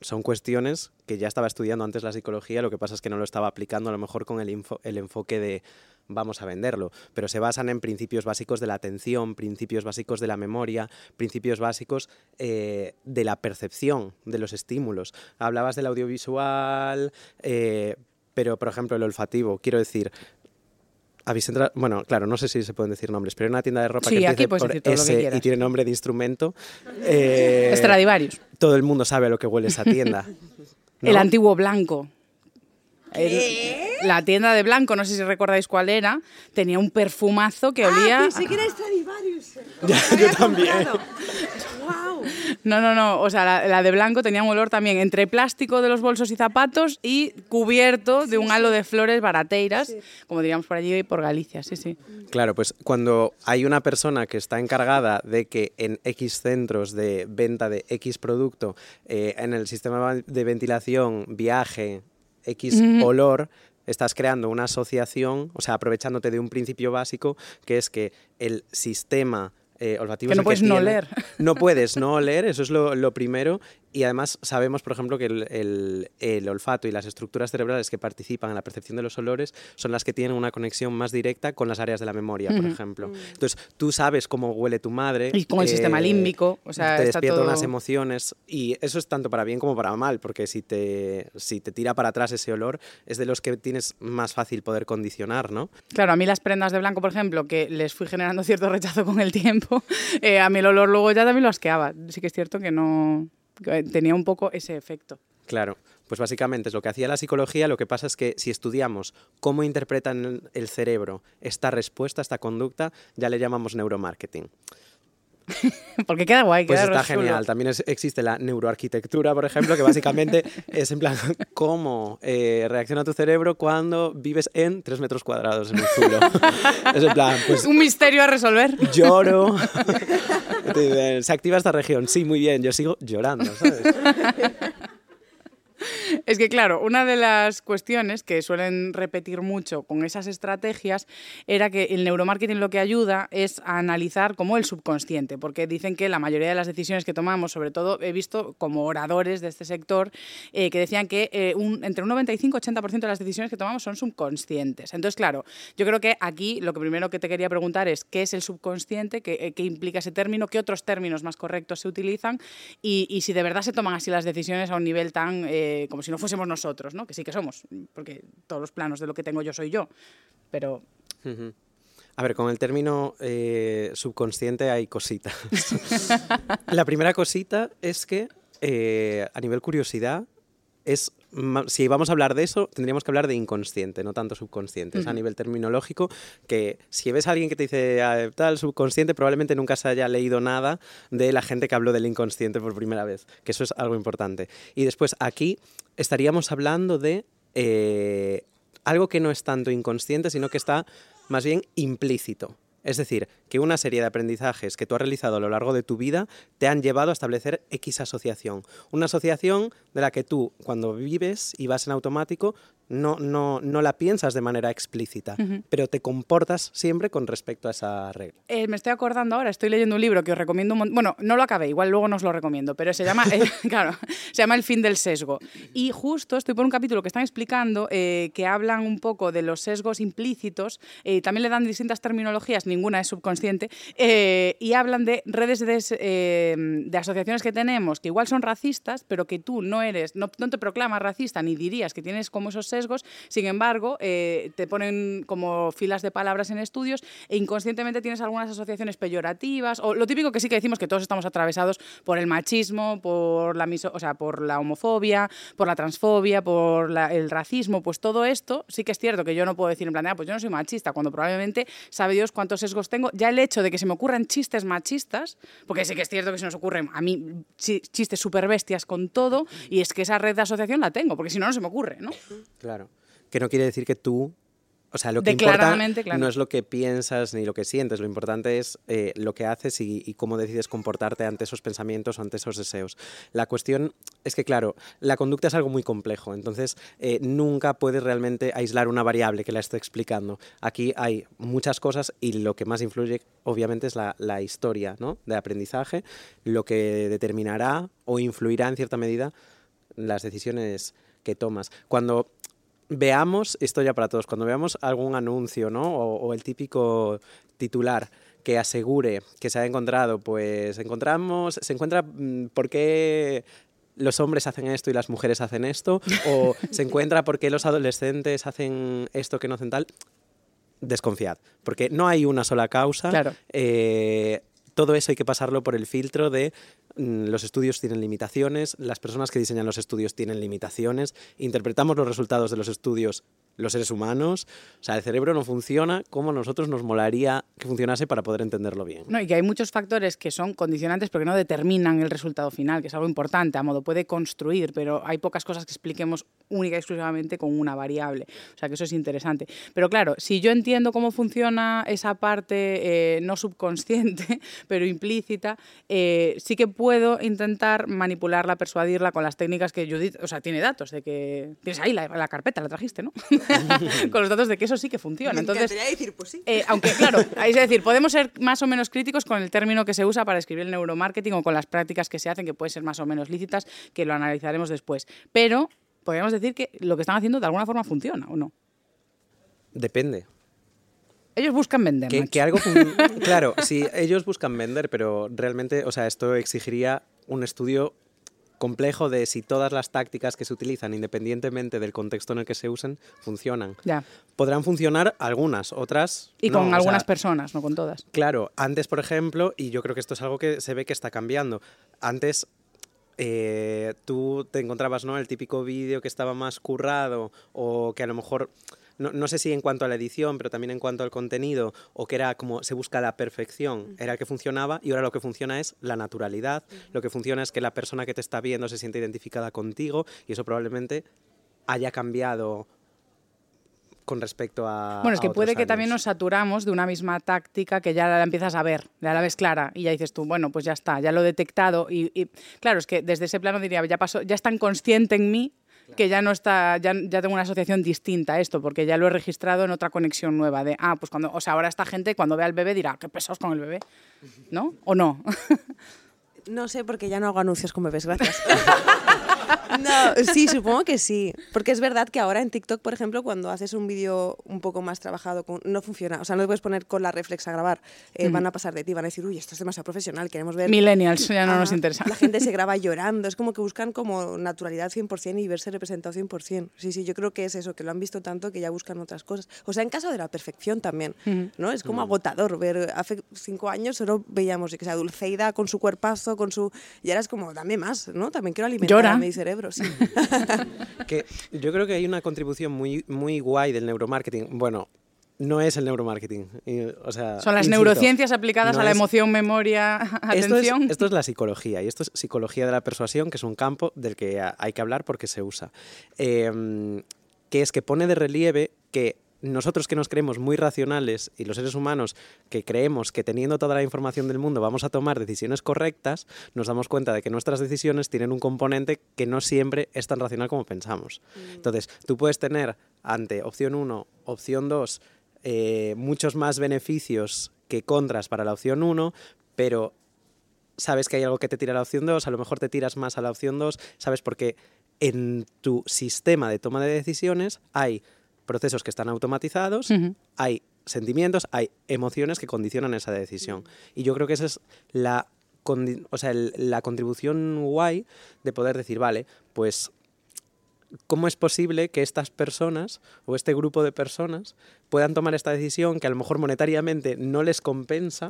[SPEAKER 2] son cuestiones que ya estaba estudiando antes la psicología, lo que pasa es que no lo estaba aplicando a lo mejor con el, el enfoque de vamos a venderlo, pero se basan en principios básicos de la atención, principios básicos de la memoria, principios básicos eh, de la percepción de los estímulos. Hablabas del audiovisual, eh, pero por ejemplo el olfativo, quiero decir, habéis entrado, bueno, claro, no sé si se pueden decir nombres, pero hay una tienda de ropa
[SPEAKER 1] Sí,
[SPEAKER 2] que
[SPEAKER 1] aquí puedes
[SPEAKER 2] por
[SPEAKER 1] decir todo lo que
[SPEAKER 2] y tiene nombre de instrumento. eh,
[SPEAKER 1] Stradivarius.
[SPEAKER 2] todo el mundo sabe a lo que huele esa tienda. (laughs) ¿no?
[SPEAKER 1] El antiguo blanco. El- la tienda de blanco, no sé si recordáis cuál era, tenía un perfumazo que olía.
[SPEAKER 4] Ah, pensé que era Stradivarius. (laughs)
[SPEAKER 2] Ya, yo también.
[SPEAKER 1] No, no, no. O sea, la, la de blanco tenía un olor también entre plástico de los bolsos y zapatos y cubierto de un halo de flores barateiras, como diríamos por allí por Galicia, sí, sí.
[SPEAKER 2] Claro, pues cuando hay una persona que está encargada de que en X centros de venta de X producto, eh, en el sistema de ventilación, viaje, X olor, estás creando una asociación, o sea, aprovechándote de un principio básico, que es que el sistema eh,
[SPEAKER 1] Que (laughs) no puedes no oler.
[SPEAKER 2] No puedes no oler, eso es lo, lo primero. Y además sabemos, por ejemplo, que el, el- el olfato y las estructuras cerebrales que participan en la percepción de los olores son las que tienen una conexión más directa con las áreas de la memoria, por ejemplo. Entonces, tú sabes cómo huele tu madre.
[SPEAKER 1] Y con el sistema límbico, o sea,
[SPEAKER 2] te
[SPEAKER 1] está
[SPEAKER 2] despierta
[SPEAKER 1] todo-
[SPEAKER 2] unas emociones. Y eso es tanto para bien como para mal, porque si te, si te tira para atrás ese olor, es de los que tienes más fácil poder condicionar, ¿no?
[SPEAKER 1] Claro, a mí las prendas de blanco, por ejemplo, que les fui generando (laughs) cierto rechazo con el tiempo, eh, a mí el olor luego ya también lo asqueaba. Sí que es cierto que no tenía un poco ese efecto.
[SPEAKER 2] Claro, pues básicamente es lo que hacía la psicología, lo que pasa es que si estudiamos cómo interpreta en el cerebro esta respuesta, esta conducta, ya le llamamos neuromarketing. (laughs)
[SPEAKER 1] Porque queda guay,
[SPEAKER 2] Pues
[SPEAKER 1] queda
[SPEAKER 2] está genial. También es- existe la neuroarquitectura, por ejemplo, que básicamente (laughs) es en plan cómo eh, reacciona tu cerebro cuando vives en tres metros cuadrados en un zulo. (laughs) es en plan, pues
[SPEAKER 1] Un misterio a resolver.
[SPEAKER 2] lloro. Se activa esta región. Sí, muy bien. Yo sigo llorando, ¿sabes?
[SPEAKER 1] Es que, claro, una de las cuestiones que suelen repetir mucho con esas estrategias era que el neuromarketing lo que ayuda es a analizar como el subconsciente, porque dicen que la mayoría de las decisiones que tomamos, sobre todo he visto como oradores de este sector, eh, que decían que eh, entre un 95 y 80% de las decisiones que tomamos son subconscientes. Entonces, claro, yo creo que aquí lo que primero que te quería preguntar es qué es el subconsciente, qué, eh, implica ese término, qué otros términos más correctos se utilizan y, si de verdad se toman así las decisiones a un nivel tan como si no fuésemos nosotros, ¿no? Que sí que somos, porque todos los planos de lo que tengo yo soy yo. Pero.
[SPEAKER 2] A ver, con el término eh, subconsciente hay cositas. (laughs) La primera cosita es que, eh, a nivel curiosidad, es si vamos a hablar de eso, tendríamos que hablar de inconsciente, no tanto subconsciente. Es a nivel terminológico que si ves a alguien que te dice ah, tal subconsciente, probablemente nunca se haya leído nada de la gente que habló del inconsciente por primera vez, que eso es algo importante. Y después aquí estaríamos hablando de eh, algo que no es tanto inconsciente, sino que está más bien implícito. Es decir, que una serie de aprendizajes que tú has realizado a lo largo de tu vida te han llevado a establecer X asociación. Una asociación de la que tú, cuando vives y vas en automático, no, no, no la piensas de manera explícita, pero te comportas siempre con respecto a esa regla.
[SPEAKER 1] eh, me estoy acordando ahora, estoy leyendo un libro que os recomiendo un montón. Bueno, no lo acabé, igual luego no os lo recomiendo, pero se llama, eh, (laughs) claro, se llama El fin del sesgo. Y justo estoy por un capítulo que están explicando eh, que hablan un poco de los sesgos implícitos, eh, también le dan distintas terminologías, ninguna es subconsciente, eh, y hablan de redes de, eh, de asociaciones que tenemos que igual son racistas, pero que tú no eres, no, no te proclamas racista ni dirías que tienes como esos sesgos, sin embargo, eh, te ponen como filas de palabras en estudios e inconscientemente tienes algunas asociaciones peyorativas, o lo típico que sí que decimos que todos estamos atravesados por el machismo, por la, miso- o sea, por la homofobia, por la transfobia, por la- el racismo, pues todo esto sí que es cierto que yo no puedo decir en plan, "Ah, pues yo no soy machista, cuando probablemente sabe Dios cuántos sesgos tengo. Ya el hecho de que se me ocurran chistes machistas, porque sí que es cierto que se nos ocurren a mí chi- chistes súper bestias con todo, y es que esa red de asociación la tengo, porque si no, no se me ocurre, ¿no?
[SPEAKER 2] Que no quiere decir que tú. O sea, lo que importa
[SPEAKER 1] claro.
[SPEAKER 2] no es lo que piensas ni lo que sientes, lo importante es eh, lo que haces y, y cómo decides comportarte ante esos pensamientos o ante esos deseos. La cuestión es que, claro, la conducta es algo muy complejo, entonces eh, nunca puedes realmente aislar una variable que la esté explicando. Aquí hay muchas cosas y lo que más influye, obviamente, es la, la historia ¿no? de aprendizaje, lo que determinará o influirá en cierta medida las decisiones que tomas. Cuando veamos, esto ya para todos, cuando veamos algún anuncio, ¿no? O, o el típico titular que asegure que se ha encontrado, pues encontramos, se encuentra mm, por qué los hombres hacen esto y las mujeres hacen esto, o (laughs) se encuentra por qué los adolescentes hacen esto que no hacen tal. desconfiad, porque no hay una sola causa.
[SPEAKER 1] Claro.
[SPEAKER 2] Eh, todo eso hay que pasarlo por el filtro de mm, los estudios tienen limitaciones, las personas que diseñan los estudios tienen limitaciones, interpretamos los resultados de los estudios los seres humanos, o sea, el cerebro no funciona como a nosotros nos molaría que funcionase para poder entenderlo bien.
[SPEAKER 1] No, y que hay muchos factores que son condicionantes porque no determinan el resultado final, que es algo importante, a modo puede construir, pero hay pocas cosas que expliquemos única y exclusivamente con una variable. O sea, que eso es interesante. Pero claro, si yo entiendo cómo funciona esa parte eh, no subconsciente, (laughs) pero implícita, eh, sí que puedo intentar manipularla, persuadirla con las técnicas que Judith, o sea, tiene datos de que tienes ahí la, la carpeta, la trajiste, ¿no? (laughs) (laughs) con los datos de que eso sí que funciona.
[SPEAKER 4] Me
[SPEAKER 1] Entonces,
[SPEAKER 4] decir, pues sí.
[SPEAKER 1] eh, aunque, claro, (laughs) es decir, podemos ser más o menos críticos con el término que se usa para describir el neuromarketing o con las prácticas que se hacen, que pueden ser más o menos lícitas, que lo analizaremos después. Pero podríamos decir que lo que están haciendo de alguna forma funciona, ¿o no?
[SPEAKER 2] Depende.
[SPEAKER 1] Ellos buscan vender.
[SPEAKER 2] Que, algo (laughs) claro, sí, ellos buscan vender, pero realmente, o sea, esto exigiría un estudio complejo de si todas las tácticas que se utilizan, independientemente del contexto en el que se usen, funcionan.
[SPEAKER 1] Ya.
[SPEAKER 2] Podrán funcionar algunas, otras
[SPEAKER 1] Y
[SPEAKER 2] no,
[SPEAKER 1] con
[SPEAKER 2] sea,
[SPEAKER 1] algunas personas, no con todas.
[SPEAKER 2] Claro, antes, por ejemplo, y yo creo que esto es algo que se ve que está cambiando. Antes eh, tú te encontrabas ¿no? el típico vídeo que estaba más currado o que a lo mejor, no, no sé si en cuanto a la edición, pero también en cuanto al contenido, o que era como se busca la perfección, era el que funcionaba y ahora lo que funciona es la naturalidad, lo que funciona es que la persona que te está viendo se siente identificada contigo y eso probablemente haya cambiado con respecto a...
[SPEAKER 1] Bueno, es que puede que también nos saturamos de una misma táctica que ya la empiezas a ver, ya la ves clara y ya dices tú, bueno, pues ya está, ya lo he detectado. Y, y, claro, es que desde ese plano diría, ya pasó, ya es tan consciente en mí que ya no está, ya, ya tengo una asociación distinta a esto, porque ya lo he registrado en otra conexión nueva de, ah, pues cuando, o sea, ahora esta gente cuando ve al bebé dirá, qué pesados con el bebé, ¿no? ¿O no? (laughs)
[SPEAKER 4] No sé, porque ya no hago anuncios con bebés, gracias. (laughs) no, sí, supongo que sí. Porque es verdad que ahora en TikTok, por ejemplo, cuando haces un vídeo un poco más trabajado, con- no funciona. O sea, no te puedes poner con la reflex a grabar. Eh, Van a pasar de ti, van a decir, uy, esto es demasiado profesional, queremos ver...
[SPEAKER 1] Millennials, ya no nos interesa.
[SPEAKER 4] La gente se (laughs) graba llorando, es como que buscan como naturalidad 100% y verse representado 100%. Sí, sí, yo creo que es eso, que lo han visto tanto que ya buscan otras cosas. O sea, en caso de la perfección también, ¿no? Es como agotador ver, hace cinco años solo veíamos, que sea, Dulceida con su cuerpazo, con su... Y ahora es como, dame más, ¿no? También quiero alimentar
[SPEAKER 1] Llora.
[SPEAKER 4] Cerebro, sí. (laughs)
[SPEAKER 2] que yo creo que hay una contribución muy, muy guay del neuromarketing. Bueno, no es el neuromarketing. o sea,
[SPEAKER 1] Son las
[SPEAKER 2] insisto,
[SPEAKER 1] neurociencias aplicadas
[SPEAKER 2] no
[SPEAKER 1] a la
[SPEAKER 2] es-
[SPEAKER 1] emoción, memoria,
[SPEAKER 2] Esto es,
[SPEAKER 1] atención.
[SPEAKER 2] esto es la psicología y esto es psicología de la persuasión, que es un campo del que hay que hablar porque se usa. Eh, que es que pone de relieve que nosotros que nos creemos muy racionales y los seres humanos que creemos que teniendo toda la información del mundo vamos a tomar decisiones correctas, nos damos cuenta de que nuestras decisiones tienen un componente que no siempre es tan racional como pensamos. Entonces, tú puedes tener ante opción 1, opción 2, eh, muchos más beneficios que contras para la opción 1, pero sabes que hay algo que te tira a la opción 2, a lo mejor te tiras más a la opción 2, sabes porque en tu sistema de toma de decisiones hay procesos que están automatizados, hay sentimientos, hay emociones que condicionan esa decisión. Y yo creo que esa es la, o sea, el- la contribución guay de poder decir, vale, pues ¿cómo es posible que estas personas o este grupo de personas puedan tomar esta decisión que a lo mejor monetariamente no les compensa?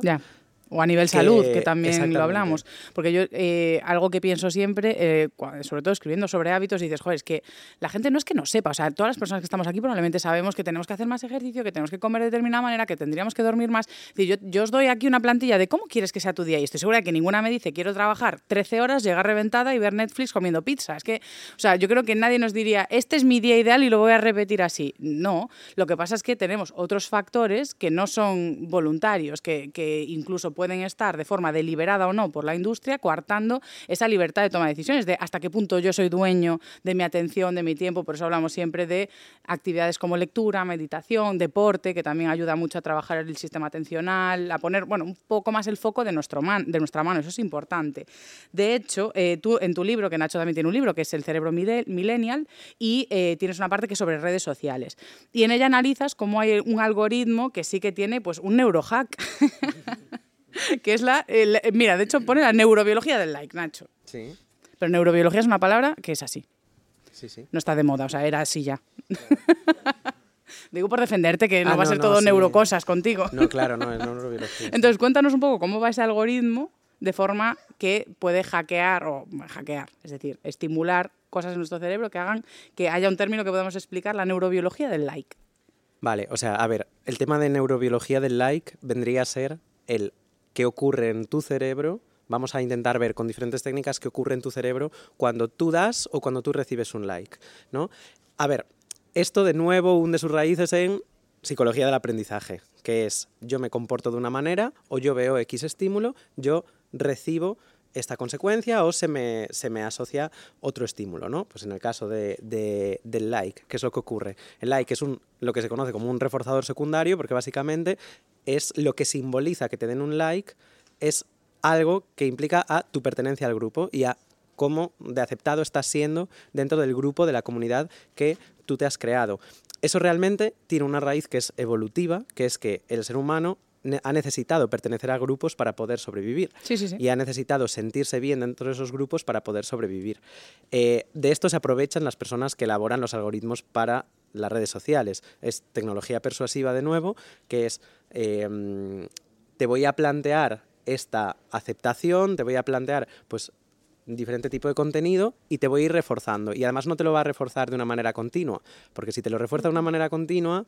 [SPEAKER 1] O a nivel
[SPEAKER 2] Que-
[SPEAKER 1] salud, que también lo hablamos. Porque yo, eh, algo que pienso siempre, eh, sobre todo escribiendo sobre hábitos, dices, joder, es que la gente no es que no sepa. O sea, todas las personas que estamos aquí probablemente sabemos que tenemos que hacer más ejercicio, que tenemos que comer de determinada manera, que tendríamos que dormir más. Decir, yo, yo os doy aquí una plantilla de cómo quieres que sea tu día. Y estoy segura de que ninguna me dice, quiero trabajar 13 horas, llegar reventada y ver Netflix comiendo pizza. Es que, o sea, yo creo que nadie nos diría, este es mi día ideal y lo voy a repetir así. No. Lo que pasa es que tenemos otros factores que no son voluntarios, que, que incluso pueden estar de forma deliberada o no por la industria, coartando esa libertad de toma de decisiones, de hasta qué punto yo soy dueño de mi atención, de mi tiempo. Por eso hablamos siempre de actividades como lectura, meditación, deporte, que también ayuda mucho a trabajar el sistema atencional, a poner bueno, un poco más el foco de, nuestro man- de nuestra mano. Eso es importante. De hecho, eh, tú en tu libro, que Nacho también tiene un libro, que es El cerebro millennial, y eh, tienes una parte que es sobre redes sociales. Y en ella analizas cómo hay un algoritmo que sí que tiene pues, un neurohack. (laughs) (laughs) que es la, el- mira, de hecho pone la neurobiología del like, Nacho.
[SPEAKER 2] Sí,
[SPEAKER 1] Pero neurobiología es una palabra que es así,
[SPEAKER 2] sí, sí.
[SPEAKER 1] no está de moda, o sea, era así ya. (laughs) Digo por defenderte, que no
[SPEAKER 2] Ah,
[SPEAKER 1] va a
[SPEAKER 2] no,
[SPEAKER 1] ser
[SPEAKER 2] no,
[SPEAKER 1] todo
[SPEAKER 2] sí.
[SPEAKER 1] neurocosas contigo.
[SPEAKER 2] No, claro, no, es neurobiología.
[SPEAKER 1] Entonces, cuéntanos un poco cómo va ese algoritmo de forma que puede hackear o hackear, es decir, estimular cosas en nuestro cerebro que hagan que haya un término que podamos explicar, la neurobiología del like.
[SPEAKER 2] Vale, o sea, a ver, el tema de neurobiología del like vendría a ser el qué ocurre en tu cerebro. Vamos a intentar ver con diferentes técnicas qué ocurre en tu cerebro cuando tú das o cuando tú recibes un like, ¿no? A ver, esto de nuevo hunde sus raíces en psicología del aprendizaje, que es yo me comporto de una manera o yo veo X estímulo, yo recibo esta consecuencia o se me, se me asocia otro estímulo, ¿no? Pues en el caso de, de- del like, ¿qué es lo que ocurre? El like es un, lo que se conoce como un reforzador secundario porque básicamente es lo que simboliza que te den un like, es algo que implica a tu pertenencia al grupo y a cómo de aceptado estás siendo dentro del grupo, de la comunidad que tú te has creado. Eso realmente tiene una raíz que es evolutiva, que es que el ser humano ha necesitado pertenecer a grupos para poder sobrevivir.
[SPEAKER 1] Sí, sí, sí.
[SPEAKER 2] Y ha necesitado sentirse bien dentro de esos grupos para poder sobrevivir. Eh, de esto se aprovechan las personas que elaboran los algoritmos para las redes sociales. Es tecnología persuasiva de nuevo, que es eh, te voy a plantear esta aceptación, te voy a plantear pues diferente tipo de contenido y te voy a ir reforzando. Y además no te lo va a reforzar de una manera continua, porque si te lo refuerza de una manera continua,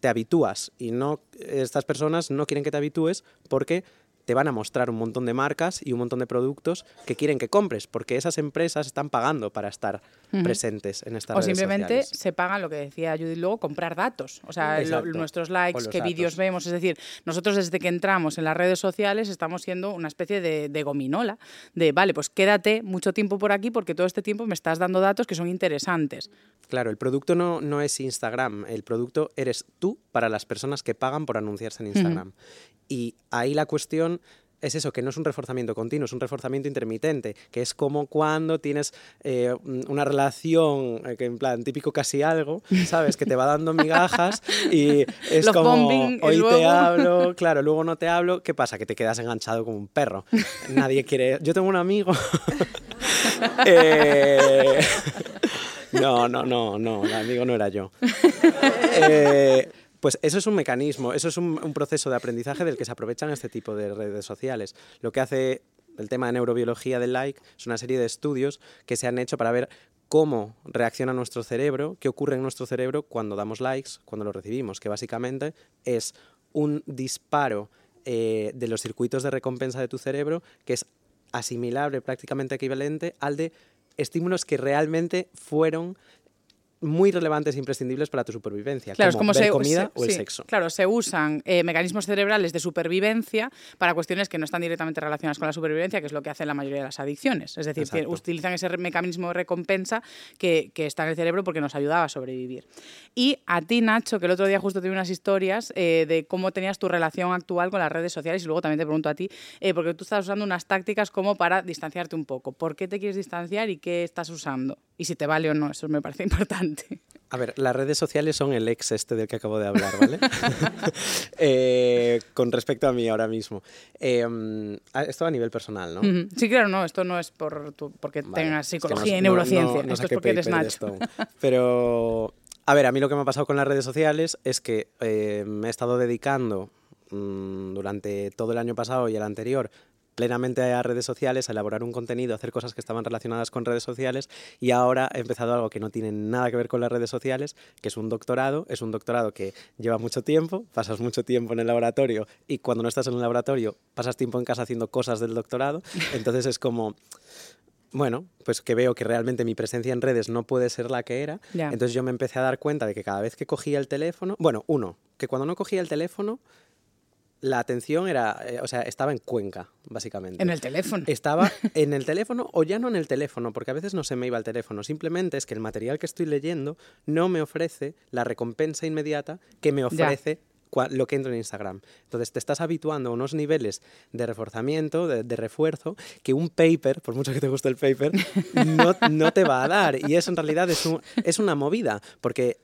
[SPEAKER 2] te habitúas y no estas personas no quieren que te habitúes porque te van a mostrar un montón de marcas y un montón de productos que quieren que compres, porque esas empresas están pagando para estar presentes en estas
[SPEAKER 1] O
[SPEAKER 2] redes
[SPEAKER 1] simplemente
[SPEAKER 2] sociales.
[SPEAKER 1] se pagan lo que decía Judith luego, comprar datos. O sea, lo- nuestros likes, qué vídeos vemos. Es decir, nosotros desde que entramos en las redes sociales estamos siendo una especie de, de gominola. De, vale, pues quédate mucho tiempo por aquí porque todo este tiempo me estás dando datos que son interesantes.
[SPEAKER 2] Claro, el producto no, no es Instagram, el producto eres tú para las personas que pagan por anunciarse en Instagram. Y ahí la cuestión es eso, que no es un reforzamiento continuo, es un reforzamiento intermitente, que es como cuando tienes eh, una relación, eh, que en plan típico casi algo, (laughs) ¿sabes? Que te va dando migajas y es como
[SPEAKER 1] bombing,
[SPEAKER 2] hoy te hablo, claro, luego no te hablo, ¿qué pasa? Que te quedas enganchado como un perro. Nadie quiere... Yo tengo un amigo... (laughs) Eh, (laughs) No, no, no, no, el amigo no era yo. Eh, pues eso es un mecanismo, eso es un, proceso de aprendizaje del que se aprovechan este tipo de redes sociales. Lo que hace el tema de neurobiología del like es una serie de estudios que se han hecho para ver cómo reacciona nuestro cerebro, qué ocurre en nuestro cerebro cuando damos likes, cuando los recibimos, que básicamente es un disparo eh, de los circuitos de recompensa de tu cerebro que es asimilable, prácticamente equivalente al de estímulos que realmente fueron muy relevantes e imprescindibles para tu supervivencia,
[SPEAKER 1] Claro, es
[SPEAKER 2] como
[SPEAKER 1] como
[SPEAKER 2] ver
[SPEAKER 1] se,
[SPEAKER 2] comida
[SPEAKER 1] se-
[SPEAKER 2] o el
[SPEAKER 1] sí,
[SPEAKER 2] sexo.
[SPEAKER 1] Claro, se usan eh, mecanismos cerebrales de supervivencia para cuestiones que no están directamente relacionadas con la supervivencia, que es lo que hacen la mayoría de las adicciones. Es decir, que utilizan ese mecanismo de recompensa que, que está en el cerebro porque nos ayudaba a sobrevivir. Y a ti, Nacho, que el otro día justo tuve unas historias eh, de cómo tenías tu relación actual con las redes sociales, y luego también te pregunto a ti, eh, porque tú estás usando unas tácticas como para distanciarte un poco. ¿Por qué te quieres distanciar y qué estás usando? Y si te vale o no, eso me parece (laughs) importante.
[SPEAKER 2] A ver, las redes sociales son el ex este del que acabo de hablar, ¿vale? (laughs) Eh, con respecto a mí ahora mismo. Eh, mm, a- esto a nivel personal, ¿no?
[SPEAKER 1] Sí, claro, no, esto no es por tu- porque
[SPEAKER 2] Vale,
[SPEAKER 1] tengas
[SPEAKER 2] es que
[SPEAKER 1] psicología
[SPEAKER 2] no-
[SPEAKER 1] y neurociencia,
[SPEAKER 2] no- no
[SPEAKER 1] esto es porque eres Nacho.
[SPEAKER 2] Pero, a ver, a mí lo que me ha pasado con las redes sociales es que eh, me he estado dedicando mm, durante todo el año pasado y el anterior plenamente a redes sociales, a elaborar un contenido, a hacer cosas que estaban relacionadas con redes sociales y ahora he empezado algo que no tiene nada que ver con las redes sociales, que es un doctorado. Es un doctorado que lleva mucho tiempo, pasas mucho tiempo en el laboratorio y cuando no estás en el laboratorio pasas tiempo en casa haciendo cosas del doctorado. (laughs) Entonces es como, bueno, pues que veo que realmente mi presencia en redes no puede ser la que era. Entonces yo me empecé a dar cuenta de que cada vez que cogía el teléfono, bueno, uno, que cuando no cogía el teléfono, la atención era, eh, o sea, estaba en Cuenca, básicamente.
[SPEAKER 1] En el teléfono.
[SPEAKER 2] Estaba (laughs) en el teléfono o ya no en el teléfono, porque a veces no se me iba el teléfono. Simplemente es que el material que estoy leyendo no me ofrece la recompensa inmediata que me ofrece lo que entra en Instagram. Entonces te estás habituando a unos niveles de reforzamiento, de, de refuerzo, que un paper, por mucho que te guste el paper, (laughs) no, no te va a dar. Y eso en realidad es, un- es una movida, porque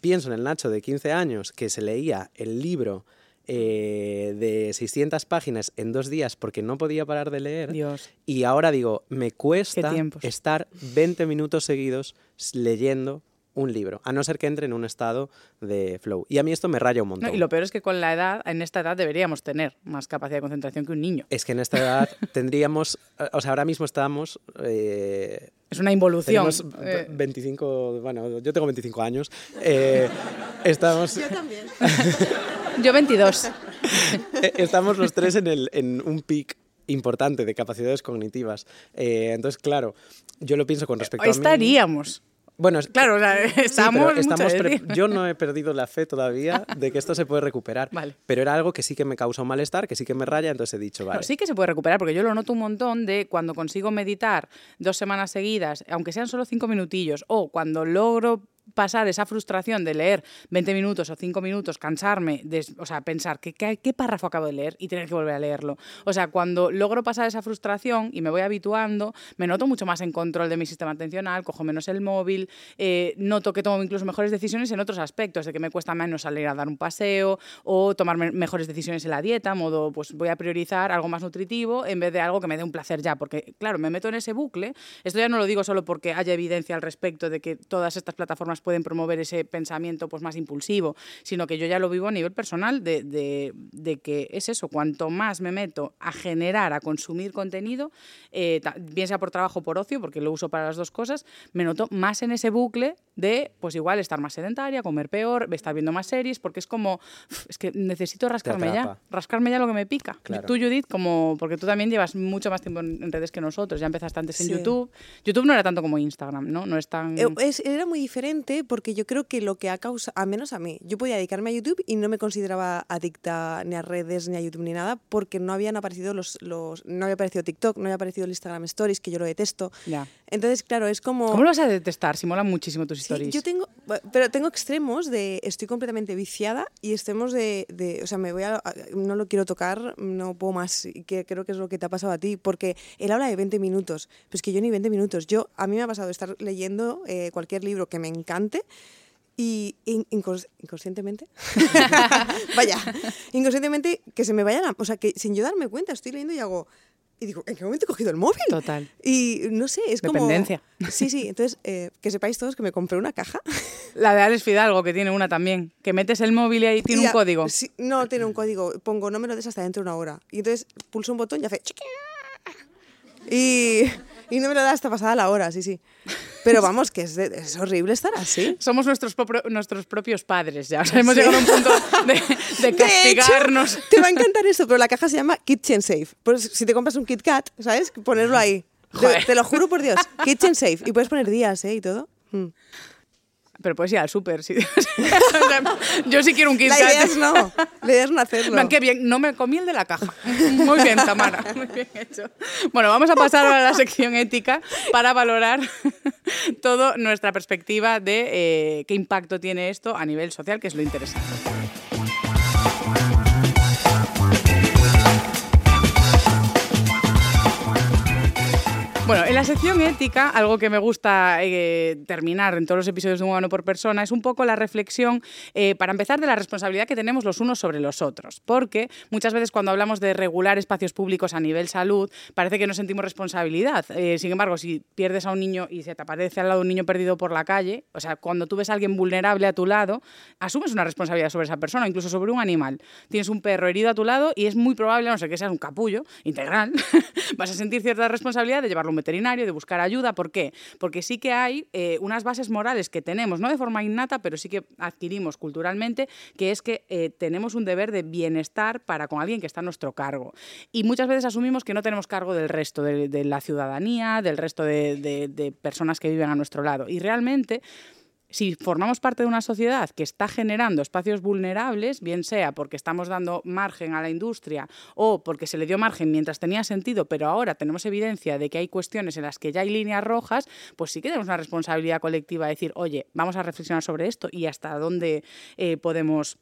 [SPEAKER 2] pienso en el Nacho de 15 años que se leía el libro eh, de 600 páginas en dos días porque no podía parar de leer.
[SPEAKER 1] Dios.
[SPEAKER 2] Y ahora digo, me cuesta estar 20 minutos seguidos leyendo un libro, a no ser que entre en un estado de flow. Y a mí esto me raya un montón.
[SPEAKER 1] No, y lo peor es que con la edad, en esta edad deberíamos tener más capacidad de concentración que un niño.
[SPEAKER 2] Es que en esta edad (laughs) tendríamos, o sea, ahora mismo estamos... eh,
[SPEAKER 1] Es una involución.
[SPEAKER 2] tenemos
[SPEAKER 1] Eh,
[SPEAKER 2] 25, bueno, yo tengo 25 años. eh, estamos, (laughs)
[SPEAKER 4] Yo también. (laughs)
[SPEAKER 1] yo 22.
[SPEAKER 2] Eh, Estamos los tres en, el, en un pic importante de capacidades cognitivas. Eh, entonces, claro, yo lo pienso con respecto a mí.
[SPEAKER 1] Estaríamos.
[SPEAKER 2] Bueno,
[SPEAKER 1] Claro, o sea, (laughs)
[SPEAKER 2] sí,
[SPEAKER 1] estamos, decir.
[SPEAKER 2] yo no he perdido la fe todavía de que esto se puede recuperar.
[SPEAKER 1] Vale.
[SPEAKER 2] Pero era algo que sí que me causa un malestar, que sí que me raya, entonces he dicho, vale.
[SPEAKER 1] No, sí que se puede recuperar, porque yo lo noto un montón de cuando consigo meditar dos semanas seguidas, aunque sean solo cinco minutillos, o cuando logro pasar esa frustración de leer 20 minutos o 5 minutos, cansarme, de, o sea, pensar ¿qué, qué, párrafo acabo de leer y tener que volver a leerlo. O sea, cuando logro pasar esa frustración y me voy habituando, me noto mucho más en control de mi sistema atencional, cojo menos el móvil, eh, noto que tomo incluso mejores decisiones en otros aspectos, de que me cuesta menos salir a dar un paseo o tomar me- mejores decisiones en la dieta, modo, pues voy a priorizar algo más nutritivo en vez de algo que me dé un placer ya, porque claro, me meto en ese bucle. Esto ya no lo digo solo porque haya evidencia al respecto de que todas estas plataformas pueden promover ese pensamiento pues, más impulsivo, sino que yo ya lo vivo a nivel personal de, de- de que es eso, cuanto más me meto a generar, a consumir contenido, eh, bien sea por trabajo o por ocio, porque lo uso para las dos cosas, me noto más en ese bucle de, pues igual, estar más sedentaria, comer peor, estar viendo más series, porque es como, "Uf, es que necesito rascarme ya, rascarme ya lo que me pica.
[SPEAKER 2] Claro.
[SPEAKER 1] Tú, Judith, como, porque tú también llevas mucho más tiempo en, redes que nosotros, ya empezaste antes en
[SPEAKER 4] Sí.
[SPEAKER 1] YouTube. YouTube no era tanto como Instagram, ¿no? No es tan...
[SPEAKER 4] Es- era muy diferente porque yo creo que lo que ha causado, a menos a mí, yo podía dedicarme a YouTube y no me consideraba adicta ni a redes, ni a YouTube, ni nada, porque no habían aparecido los, los no había aparecido TikTok, no había aparecido el Instagram Stories, que yo lo detesto.
[SPEAKER 1] Ya.
[SPEAKER 4] Entonces, claro, es como...
[SPEAKER 1] ¿Cómo lo vas a detestar si molan muchísimo tus
[SPEAKER 4] Sí,
[SPEAKER 1] stories?
[SPEAKER 4] yo tengo, pero tengo extremos de estoy completamente viciada y extremos de, de- o sea, me voy a, no lo quiero tocar, no puedo más, y que creo que es lo que te ha pasado a ti, porque él habla de 20 minutos, pues que yo ni 20 minutos, yo, a mí me ha pasado estar leyendo eh, cualquier libro que me encante y in- incons- inconscientemente, (laughs) vaya, inconscientemente que se me vaya la, o sea, que sin yo darme cuenta estoy leyendo y hago, y digo, ¿en qué momento he cogido el móvil?
[SPEAKER 1] Total.
[SPEAKER 4] Y no sé, es
[SPEAKER 1] Dependencia.
[SPEAKER 4] como... Sí, sí, entonces, eh, que sepáis todos que me compré una caja.
[SPEAKER 1] La de Alex Fidalgo, que tiene una también, que metes el móvil y ahí tiene
[SPEAKER 4] Y
[SPEAKER 1] un
[SPEAKER 4] a-
[SPEAKER 1] código.
[SPEAKER 4] sí, no, tiene un código. Pongo, no me lo des hasta dentro de una hora. Y entonces pulso un botón y hace... Y, y no me lo da hasta pasada la hora, sí, sí. Pero (laughs) vamos, que es, horrible estar así.
[SPEAKER 1] Somos nuestros, popro- nuestros propios padres ya. O sea, hemos llegado a un punto de, de (laughs)
[SPEAKER 4] De
[SPEAKER 1] castigarnos.
[SPEAKER 4] hecho, te va a encantar esto, pero la caja se llama Kitchen Safe. Pues si te compras un Kit Kat, ¿sabes? Ponerlo ahí. Te lo juro por Dios. Kitchen Safe. Y puedes poner días, ¿eh? Y todo. Mm.
[SPEAKER 1] Pero puedes ir al súper. sí. (laughs) Yo sí quiero un Kit
[SPEAKER 4] La idea es no. La idea es no hacerlo.
[SPEAKER 1] Man, qué bien, no me comí el de la caja. Muy bien, Tamara, muy bien hecho. Bueno, vamos a pasar a la sección ética para valorar (laughs) toda nuestra perspectiva de eh, qué impacto tiene esto a nivel social, que es lo interesante. Bueno, en la sección ética, algo que me gusta eh, terminar en todos los episodios de Un humano por persona es un poco la reflexión, eh, para empezar, de la responsabilidad que tenemos los unos sobre los otros. Porque muchas veces cuando hablamos de regular espacios públicos a nivel salud, parece que no sentimos responsabilidad. Eh, sin embargo, si pierdes a un niño y se te aparece al lado un niño perdido por la calle, o sea, cuando tú ves a alguien vulnerable a tu lado, asumes una responsabilidad sobre esa persona, incluso sobre un animal. Tienes un perro herido a tu lado y es muy probable, a no sé que seas un capullo integral, (laughs) vas a sentir cierta responsabilidad de llevarlo a un veterinario, de buscar ayuda. ¿Por qué? Porque sí que hay eh, unas bases morales que tenemos, no de forma innata, pero sí que adquirimos culturalmente, que es que eh, tenemos un deber de bienestar para con alguien que está a nuestro cargo. Y muchas veces asumimos que no tenemos cargo del resto de, la ciudadanía, del resto de personas que viven a nuestro lado. Y realmente si formamos parte de una sociedad que está generando espacios vulnerables, bien sea porque estamos dando margen a la industria o porque se le dio margen mientras tenía sentido, pero ahora tenemos evidencia de que hay cuestiones en las que ya hay líneas rojas, pues sí que tenemos una responsabilidad colectiva de decir, oye, vamos a reflexionar sobre esto y hasta dónde eh, podemos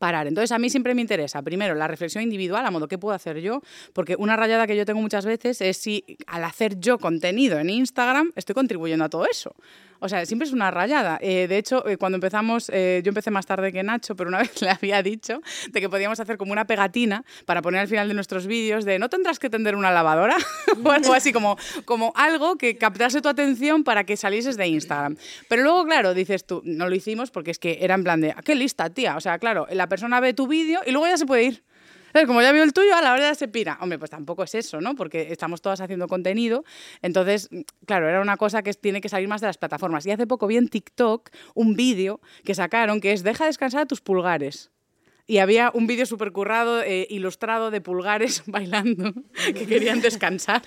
[SPEAKER 1] parar. Entonces, a mí siempre me interesa, primero, la reflexión individual, a modo, ¿qué puedo hacer yo? Porque una rayada que yo tengo muchas veces es si al hacer yo contenido en Instagram estoy contribuyendo a todo eso. O sea, siempre es una rayada. Eh, de hecho, eh, cuando empezamos, eh, yo empecé más tarde que Nacho, pero una (laughs) vez le había dicho de que podíamos hacer como una pegatina para poner al final de nuestros vídeos de no tendrás que tender una lavadora (laughs) o algo así como, como algo que captase tu atención para que salieses de Instagram. Pero luego, claro, dices tú, no lo hicimos porque es que era en plan de, "Ah, qué lista, tía. O sea, claro, la persona ve tu vídeo y luego ya se puede ir. ¿Sabes? Como ya vio el tuyo, a la hora ya se pira. Hombre, pues tampoco es eso, ¿no? Porque estamos todas haciendo contenido. Entonces, claro, era una cosa que tiene que salir más de las plataformas. Y hace poco vi en TikTok un vídeo que sacaron que es Deja descansar a tus pulgares. Y había un vídeo súper currado, eh, ilustrado de pulgares (laughs) bailando, que querían descansar.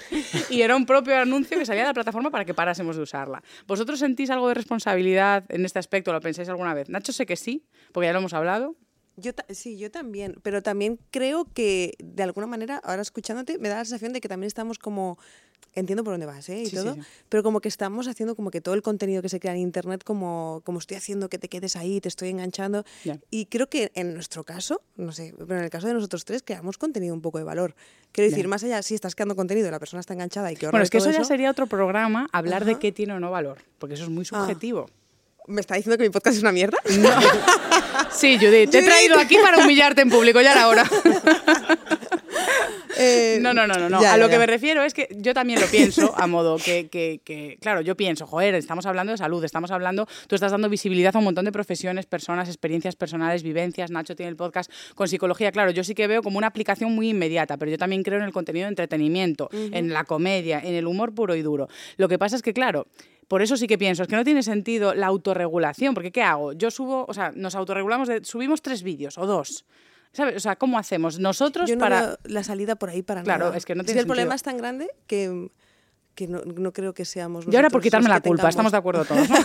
[SPEAKER 1] Y era un propio anuncio que salía de la plataforma para que parásemos de usarla. ¿Vosotros sentís algo de responsabilidad en este aspecto? ¿Lo pensáis alguna vez? Nacho sé que sí, porque ya lo hemos hablado.
[SPEAKER 4] Yo ta- sí, yo también, pero también creo que de alguna manera, ahora escuchándote, me da la sensación de que también estamos como, entiendo por dónde vas, ¿eh? Y
[SPEAKER 1] Sí,
[SPEAKER 4] todo,
[SPEAKER 1] sí.
[SPEAKER 4] pero como que estamos haciendo como que todo el contenido que se crea en Internet, como, como estoy haciendo que te quedes ahí, te estoy enganchando. Y creo que en nuestro caso, no sé, pero en el caso de nosotros tres, creamos contenido un poco de valor. Quiero decir, más allá, si estás creando contenido la persona está enganchada y que
[SPEAKER 1] Bueno, es que eso ya sería otro programa, hablar de qué tiene o no valor, porque eso es muy subjetivo.
[SPEAKER 4] ¿Me está diciendo que mi podcast es una mierda?
[SPEAKER 1] Sí, Judith, te he traído aquí para humillarte en público, ya era hora. (laughs)
[SPEAKER 4] Eh,
[SPEAKER 1] No, no, no, no. no.
[SPEAKER 4] ya,
[SPEAKER 1] a
[SPEAKER 4] ya,
[SPEAKER 1] lo que me refiero es que yo también lo pienso a modo que, que- que, claro, yo pienso, joder, estamos hablando de salud, estamos hablando, tú estás dando visibilidad a un montón de profesiones, personas, experiencias personales, vivencias. Nacho tiene el podcast con psicología. Claro, yo sí que veo como una aplicación muy inmediata, pero yo también creo en el contenido de entretenimiento, en la comedia, en el humor puro y duro. Lo que pasa es que, claro, por eso sí que pienso, es que no tiene sentido la autorregulación, porque ¿qué hago? Yo subo, o sea, nos autorregulamos, de, subimos tres vídeos o dos. ¿Sabes? O sea, ¿cómo hacemos? Nosotros
[SPEAKER 4] Yo no
[SPEAKER 1] para...
[SPEAKER 4] veo la salida por ahí para
[SPEAKER 1] Claro,
[SPEAKER 4] nada.
[SPEAKER 1] es que no tiene
[SPEAKER 4] el problema es tan grande que, que no, no creo que seamos
[SPEAKER 1] Y ahora por quitarme la culpa, estamos de acuerdo todos, (laughs) ¿no?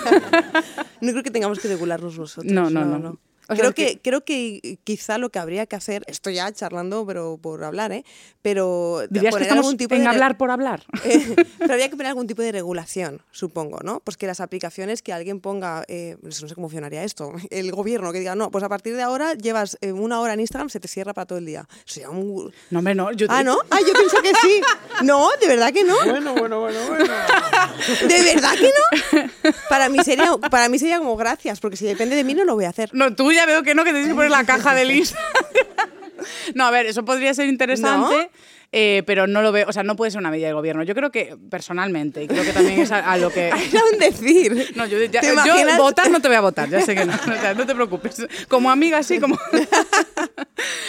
[SPEAKER 4] No creo que tengamos que regularnos nosotros.
[SPEAKER 1] No, no, no. O
[SPEAKER 4] creo, que,
[SPEAKER 1] que-
[SPEAKER 4] creo que quizá lo que habría que hacer, esto ya charlando, pero por hablar, ¿eh? Pero
[SPEAKER 1] Dirías que
[SPEAKER 4] poner
[SPEAKER 1] estamos
[SPEAKER 4] algún tipo
[SPEAKER 1] en
[SPEAKER 4] de
[SPEAKER 1] hablar por hablar. (laughs)
[SPEAKER 4] Eh, pero habría que poner algún tipo de regulación, supongo, ¿no? Pues que las aplicaciones que alguien ponga, eh, no sé cómo funcionaría esto, (laughs) el gobierno que diga, no, pues a partir de ahora llevas eh, una hora en Instagram, se te cierra para todo el día. Sería un...
[SPEAKER 1] No, hombre, no. Yo
[SPEAKER 4] Ah, ¿no? Ah, yo pensé que sí. (laughs) No, de verdad que no.
[SPEAKER 2] Bueno, bueno, bueno, bueno.
[SPEAKER 4] ¿De verdad que no? Para mí sería, para mí sería como gracias, porque si depende de mí no lo voy a hacer.
[SPEAKER 1] No, tú ya veo que no, que tienes que poner la caja de lista. (laughs) no, a ver, eso podría ser interesante. eh, pero no lo veo, o sea, no puede ser una medida del gobierno. Yo creo que personalmente, y creo que también es a, a lo que. (laughs)
[SPEAKER 4] Era un decir.
[SPEAKER 1] No, yo, votar no te voy a votar, ya sé que no, (laughs) o sea, no te preocupes. Como amiga, sí, como...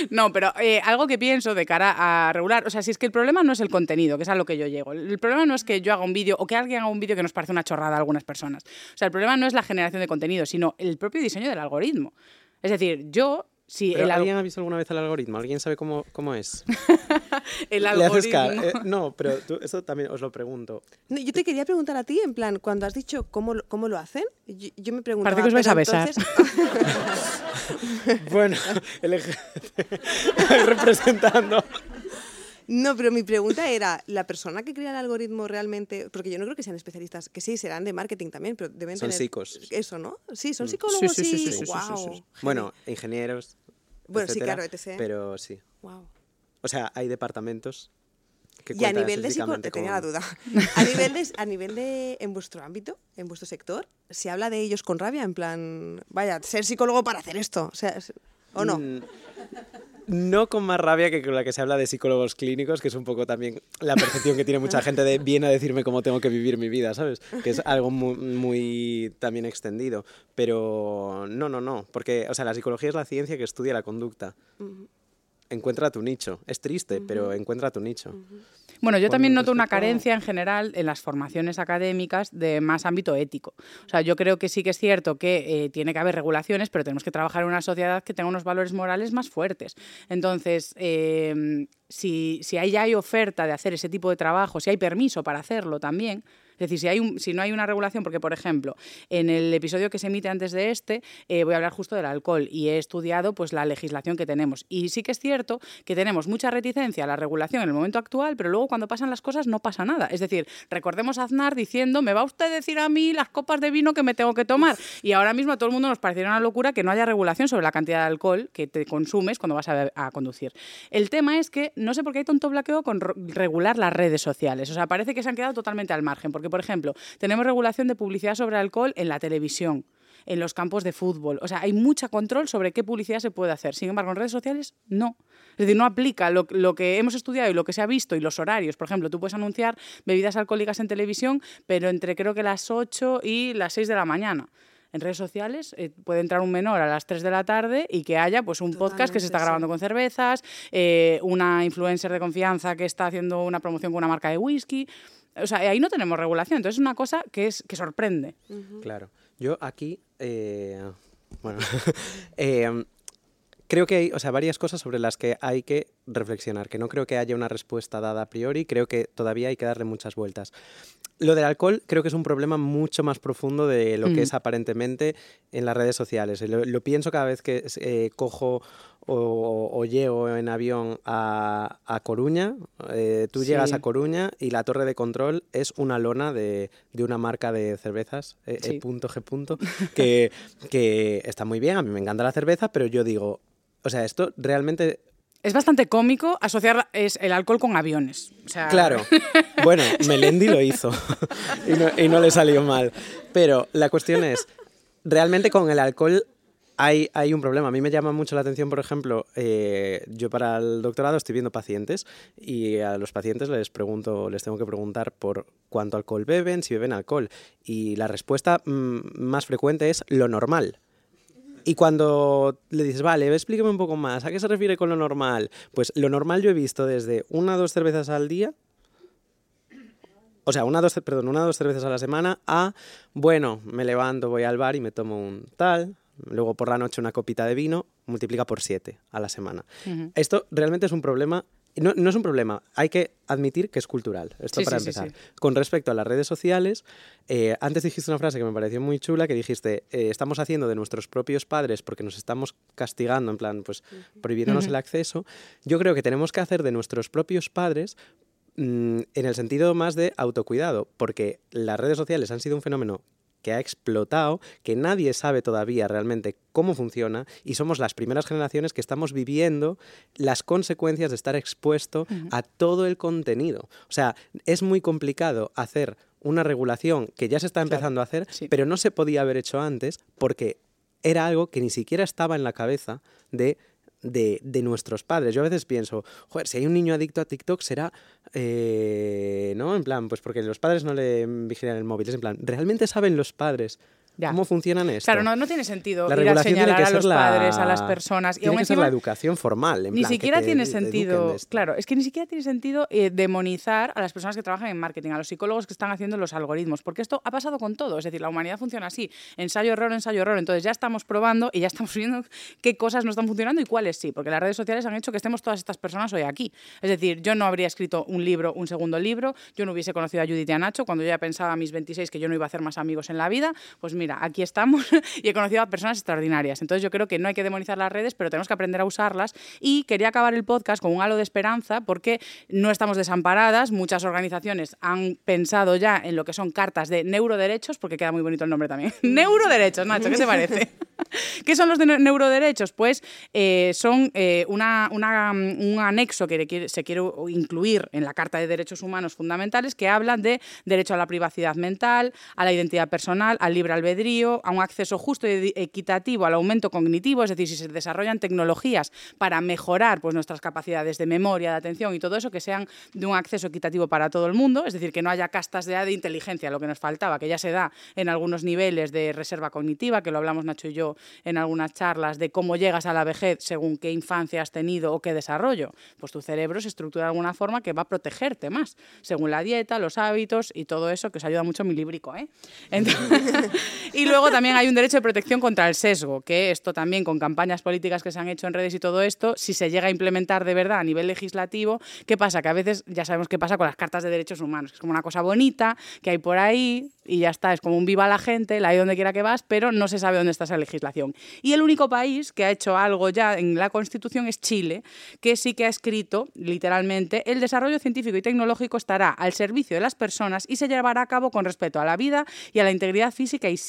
[SPEAKER 1] no, pero eh, algo que pienso de cara a regular, o sea, si es que el problema no es el contenido, que es a lo que yo llego, el problema no es que yo haga un vídeo o que alguien haga un vídeo que nos parece una chorrada a algunas personas. O sea, el problema no es la generación de contenido, sino el propio diseño del algoritmo. Es decir, yo... Si
[SPEAKER 2] Pero
[SPEAKER 1] el, al-
[SPEAKER 2] ¿Alguien ha visto alguna vez el algoritmo? ¿Alguien sabe cómo, cómo es? (laughs)
[SPEAKER 1] el
[SPEAKER 2] Le haces
[SPEAKER 1] algoritmo...
[SPEAKER 2] Eh, no, pero tú- eso también os lo pregunto.
[SPEAKER 4] No, yo te quería preguntar a ti, en plan, cuando has dicho cómo, lo- cómo lo hacen, yo, yo me preguntaba...
[SPEAKER 1] Parece que os vais a besar.
[SPEAKER 4] entonces- (laughs) (laughs)
[SPEAKER 2] Bueno, el eje- representando.
[SPEAKER 4] No, pero mi pregunta era, ¿la persona que crea el algoritmo realmente, porque yo no creo que sean especialistas, que sí, serán de marketing también, pero deben
[SPEAKER 2] Son
[SPEAKER 4] tener...
[SPEAKER 2] psicos.
[SPEAKER 4] Eso, ¿no? Sí, son psicólogos,
[SPEAKER 1] Sí,
[SPEAKER 4] sí,
[SPEAKER 1] sí, sí, sí, sí, sí, sí, sí.
[SPEAKER 2] Bueno, ingenieros.
[SPEAKER 4] Bueno, sí,
[SPEAKER 2] etcétera,
[SPEAKER 4] claro, etc.
[SPEAKER 2] Pero sí.
[SPEAKER 4] Guau.
[SPEAKER 2] O sea, hay departamentos que
[SPEAKER 4] Y a nivel de psico...
[SPEAKER 2] específicamente
[SPEAKER 4] Tenía la
[SPEAKER 2] con-
[SPEAKER 4] duda. (laughs) A nivel de, a nivel de, en vuestro ámbito, en vuestro sector, ¿se habla de ellos con rabia? En plan, vaya, ser psicólogo para hacer esto. O, sea, ¿o no?
[SPEAKER 2] Mm, No con más rabia que con la que se habla de psicólogos clínicos, que es un poco también la percepción que tiene mucha gente de viene a decirme cómo tengo que vivir mi vida, ¿sabes? Que es algo muy, muy también extendido. Pero no, no, no, porque o sea, la psicología es la ciencia que estudia la conducta. Encuentra tu nicho. Es triste, pero encuentra tu nicho.
[SPEAKER 1] Bueno, yo también noto una carencia en general en las formaciones académicas de más ámbito ético. O sea, yo creo que sí que es cierto que eh, tiene que haber regulaciones, pero tenemos que trabajar en una sociedad que tenga unos valores morales más fuertes. Entonces, eh, si, si ahí ya hay oferta de hacer ese tipo de trabajo, si hay permiso para hacerlo también, es decir, si, hay un- si no hay una regulación, porque por ejemplo, en el episodio que se emite antes de este, eh, voy a hablar justo del alcohol y he estudiado pues la legislación que tenemos. Y sí que es cierto que tenemos mucha reticencia a la regulación en el momento actual, pero luego cuando pasan las cosas no pasa nada. Es decir, recordemos a Aznar diciendo, me va usted a decir a mí las copas de vino que me tengo que tomar. Y ahora mismo a todo el mundo nos pareciera una locura que no haya regulación sobre la cantidad de alcohol que te consumes cuando vas a, a conducir. El tema es que no sé por qué hay tanto bloqueo con regular las redes sociales. O sea, parece que se han quedado totalmente al margen. Porque, por ejemplo, tenemos regulación de publicidad sobre alcohol en la televisión en los campos de fútbol. O sea, hay mucho control sobre qué publicidad se puede hacer. Sin embargo, en redes sociales no. Es decir, no aplica lo, lo, que hemos estudiado y lo que se ha visto y los horarios. Por ejemplo, tú puedes anunciar bebidas alcohólicas en televisión, pero entre creo que las 8 y las 6 de la mañana. En redes sociales eh, puede entrar un menor a las 3 de la tarde y que haya pues un
[SPEAKER 4] Totalmente,
[SPEAKER 1] podcast que se está grabando
[SPEAKER 4] sí.
[SPEAKER 1] con cervezas, eh, una influencer de confianza que está haciendo una promoción con una marca de whisky. O sea, ahí no tenemos regulación. Entonces es una cosa que, es, que sorprende.
[SPEAKER 2] Claro. Yo aquí, eh, bueno, (laughs) eh, creo que hay, o sea, varias cosas sobre las que hay que reflexionar, que no creo que haya una respuesta dada a priori, creo que todavía hay que darle muchas vueltas. Lo del alcohol creo que es un problema mucho más profundo de lo que
[SPEAKER 1] Mm.
[SPEAKER 2] es aparentemente en las redes sociales. Lo, lo pienso cada vez que eh, cojo o, o llego en avión a, a Coruña. Eh, tú llegas
[SPEAKER 1] Sí.
[SPEAKER 2] a Coruña y la torre de control es una lona de, de una marca de cervezas, eh,
[SPEAKER 1] Sí.
[SPEAKER 2] E punto G punto, que, que está muy bien, a mí me encanta la cerveza, pero yo digo, o sea, esto realmente
[SPEAKER 1] Es bastante cómico asociar el alcohol con aviones. O sea,
[SPEAKER 2] Claro. (laughs) Bueno, Melendi lo hizo y, no, y no le salió mal. Pero la cuestión es, realmente con el alcohol hay, hay un problema. A mí me llama mucho la atención, por ejemplo, eh, yo para el doctorado estoy viendo pacientes y a los pacientes les pregunto, les tengo que preguntar por cuánto alcohol beben, si beben alcohol. Y la respuesta mm, más frecuente es lo normal. Y cuando le dices, vale, explíqueme un poco más, ¿a qué se refiere con lo normal? Pues lo normal yo he visto desde una o dos cervezas al día, o sea, una dos, perdón, una o dos cervezas a la semana, a, bueno, me levanto, voy al bar y me tomo un tal, luego por la noche una copita de vino, multiplica por siete a la semana. Esto realmente es un problema. No, no es un problema, hay que admitir que es cultural. Esto
[SPEAKER 1] Sí,
[SPEAKER 2] para
[SPEAKER 1] sí,
[SPEAKER 2] empezar.
[SPEAKER 1] sí.
[SPEAKER 2] Con respecto a las redes sociales, eh, antes dijiste una frase que me pareció muy chula, que dijiste, eh, estamos haciendo de nuestros propios padres porque nos estamos castigando, en plan, pues prohibiéndonos el acceso. Yo creo que tenemos que hacer de nuestros propios padres mm, en el sentido más de autocuidado, porque las redes sociales han sido un fenómeno que ha explotado, que nadie sabe todavía realmente cómo funciona y somos las primeras generaciones que estamos viviendo las consecuencias de estar expuesto a todo el contenido. O sea, es muy complicado hacer una regulación que ya se está empezando a hacer,
[SPEAKER 1] sí.
[SPEAKER 2] pero no se podía haber hecho antes porque era algo que ni siquiera estaba en la cabeza de, de, de nuestros padres. Yo a veces pienso, joder, si hay un niño adicto a TikTok será, eh, ¿no? En plan, pues porque los padres no le vigilan el móvil. Es en plan, ¿realmente saben los padres
[SPEAKER 1] Ya.
[SPEAKER 2] cómo funcionan esto?
[SPEAKER 1] Claro, no, no tiene sentido
[SPEAKER 2] La
[SPEAKER 1] ir a
[SPEAKER 2] tiene
[SPEAKER 1] señalar
[SPEAKER 2] que
[SPEAKER 1] a
[SPEAKER 2] ser
[SPEAKER 1] los
[SPEAKER 2] la-
[SPEAKER 1] padres, a las personas. Y
[SPEAKER 2] Tiene
[SPEAKER 1] aún
[SPEAKER 2] que ser
[SPEAKER 1] encima,
[SPEAKER 2] la educación formal. en
[SPEAKER 1] Ni
[SPEAKER 2] plan,
[SPEAKER 1] siquiera tiene sentido, claro, es que ni siquiera tiene sentido eh, demonizar a las personas que trabajan en marketing, a los psicólogos que están haciendo los algoritmos, porque esto ha pasado con todo, es decir, la humanidad funciona así, ensayo error, ensayo error, entonces ya estamos probando y ya estamos (laughs) viendo qué cosas no están funcionando y cuáles sí, porque las redes sociales han hecho que estemos todas estas personas hoy aquí. Es decir, yo no habría escrito un libro, un segundo libro, yo no hubiese conocido a Judith y a Nacho cuando yo ya pensaba a mis 26 que yo no iba a hacer más amigos en la vida, pues mira, aquí estamos (laughs) y he conocido a personas extraordinarias. Entonces yo creo que no hay que demonizar las redes, pero tenemos que aprender a usarlas y quería acabar el podcast con un halo de esperanza porque no estamos desamparadas, muchas organizaciones han pensado ya en lo que son cartas de neuroderechos, porque queda muy bonito el nombre también. (laughs) neuroderechos, Nacho, ¿qué te parece? (laughs) ¿Qué son los de ne- neuroderechos? Pues eh, son eh, una, una, un anexo que se quiere incluir en la Carta de Derechos Humanos Fundamentales que hablan de derecho a la privacidad mental, a la identidad personal, al libre albedrío, a un acceso justo y equitativo al aumento cognitivo, es decir, si se desarrollan tecnologías para mejorar pues, nuestras capacidades de memoria, de atención y todo eso, que sean de un acceso equitativo para todo el mundo, es decir, que no haya castas de, de inteligencia, lo que nos faltaba, que ya se da en algunos niveles de reserva cognitiva, que lo hablamos Nacho y yo en algunas charlas, de cómo llegas a la vejez según qué infancia has tenido o qué desarrollo. Pues tu cerebro se estructura de alguna forma que va a protegerte más, según la dieta, los hábitos y todo eso, que os ayuda mucho mi librico. ¿eh? Entonces- (laughs) y luego también hay un derecho de protección contra el sesgo, que esto también con campañas políticas que se han hecho en redes y todo esto, si se llega a implementar de verdad a nivel legislativo, ¿qué pasa? Que a veces ya sabemos qué pasa con las cartas de derechos humanos, que es como una cosa bonita que hay por ahí y ya está, es como un viva la gente, la hay donde quiera que vas, pero no se sabe dónde está esa legislación. Y el único país que ha hecho algo ya en la Constitución es Chile, que sí que ha escrito literalmente el desarrollo científico y tecnológico estará al servicio de las personas y se llevará a cabo con respeto a la vida y a la integridad física y psíquica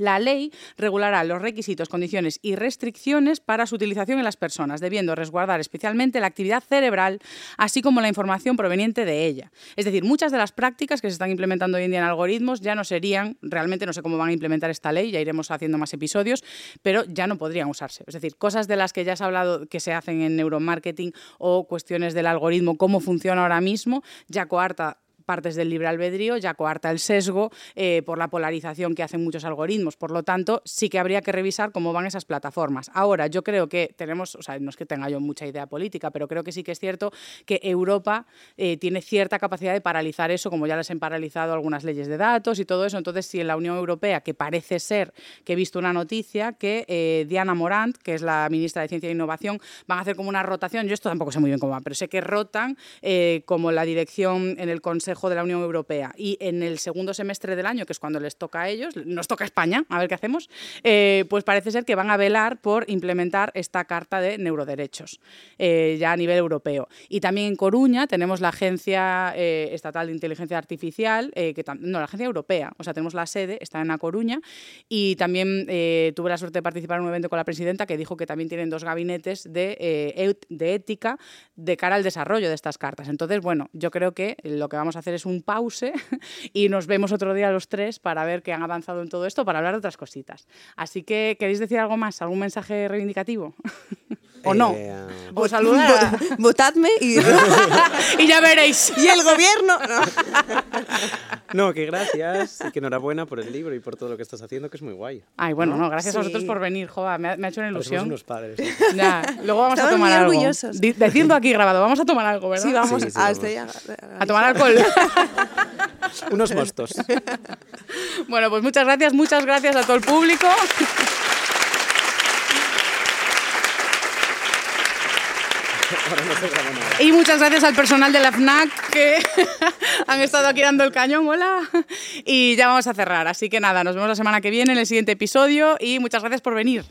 [SPEAKER 1] La ley regulará los requisitos, condiciones y restricciones para su utilización en las personas, debiendo resguardar especialmente la actividad cerebral, así como la información proveniente de ella. Es decir, muchas de las prácticas que se están implementando hoy en día en algoritmos ya no serían, realmente no sé cómo van a implementar esta ley, ya iremos haciendo más episodios, pero ya no podrían usarse. Es decir, cosas de las que ya has hablado que se hacen en neuromarketing o cuestiones del algoritmo, cómo funciona ahora mismo, ya coarta partes del libre albedrío, ya coarta el sesgo eh, por la polarización que hacen muchos algoritmos. Por lo tanto, sí que habría que revisar cómo van esas plataformas. Ahora, yo creo que tenemos, o sea, no es que tenga yo mucha idea política, pero creo que sí que es cierto que Europa eh, tiene cierta capacidad de paralizar eso, como ya les han paralizado algunas leyes de datos y todo eso. Entonces, si en la Unión Europea, que parece ser que he visto una noticia, que eh, Diana Morant, que es la ministra de Ciencia e Innovación, van a hacer como una rotación. Yo esto tampoco sé muy bien cómo va, pero sé que rotan como la dirección en el Consejo de la Unión Europea y en el segundo semestre del año, que es cuando les toca a ellos, nos toca a España, a ver qué hacemos, eh, pues parece ser que van a velar por implementar esta Carta de Neuroderechos eh, ya a nivel europeo. Y también en Coruña tenemos la Agencia eh, Estatal de Inteligencia Artificial, que no, la Agencia Europea, o sea, tenemos la sede, está en La Coruña, y también tuve la suerte de participar en un evento con la presidenta que dijo que también tienen dos gabinetes de, de ética de cara al desarrollo de estas cartas. Entonces, bueno, yo creo que lo que vamos a hacer es un pause (laughs) y nos vemos otro día los tres para ver qué han avanzado en todo esto, para hablar de otras cositas. Así que, ¿queréis decir algo más? ¿Algún mensaje reivindicativo? (laughs) ¿O no?
[SPEAKER 2] Eh,
[SPEAKER 1] ¿O saludar?
[SPEAKER 4] Votadme y, (laughs)
[SPEAKER 1] y ya veréis.
[SPEAKER 4] y el gobierno. No. (laughs)
[SPEAKER 2] No, que gracias y que enhorabuena por el libro y por todo lo que estás haciendo, que es muy guay.
[SPEAKER 1] Ay, bueno, no, gracias a vosotros por venir, Joa, me ha, me ha hecho una
[SPEAKER 2] Ahora somos
[SPEAKER 1] ilusión.
[SPEAKER 2] unos padres.
[SPEAKER 1] Ya, luego vamos a tomar
[SPEAKER 4] muy
[SPEAKER 1] algo.
[SPEAKER 4] orgullosos.
[SPEAKER 1] Decidlo aquí grabado, vamos a tomar algo, ¿verdad?
[SPEAKER 4] Sí, vamos
[SPEAKER 2] Sí, sí,
[SPEAKER 4] a,
[SPEAKER 2] vamos.
[SPEAKER 4] este-
[SPEAKER 1] A tomar alcohol.
[SPEAKER 2] unos mostos. (laughs)
[SPEAKER 1] bueno, pues muchas gracias, muchas gracias a todo el público.
[SPEAKER 2] Ahora no.
[SPEAKER 1] Y muchas gracias al personal de la FNAC que (laughs) han estado aquí dando el cañón, hola. Y ya vamos a cerrar. Así que nada, nos vemos la semana que viene en el siguiente episodio y muchas gracias por venir.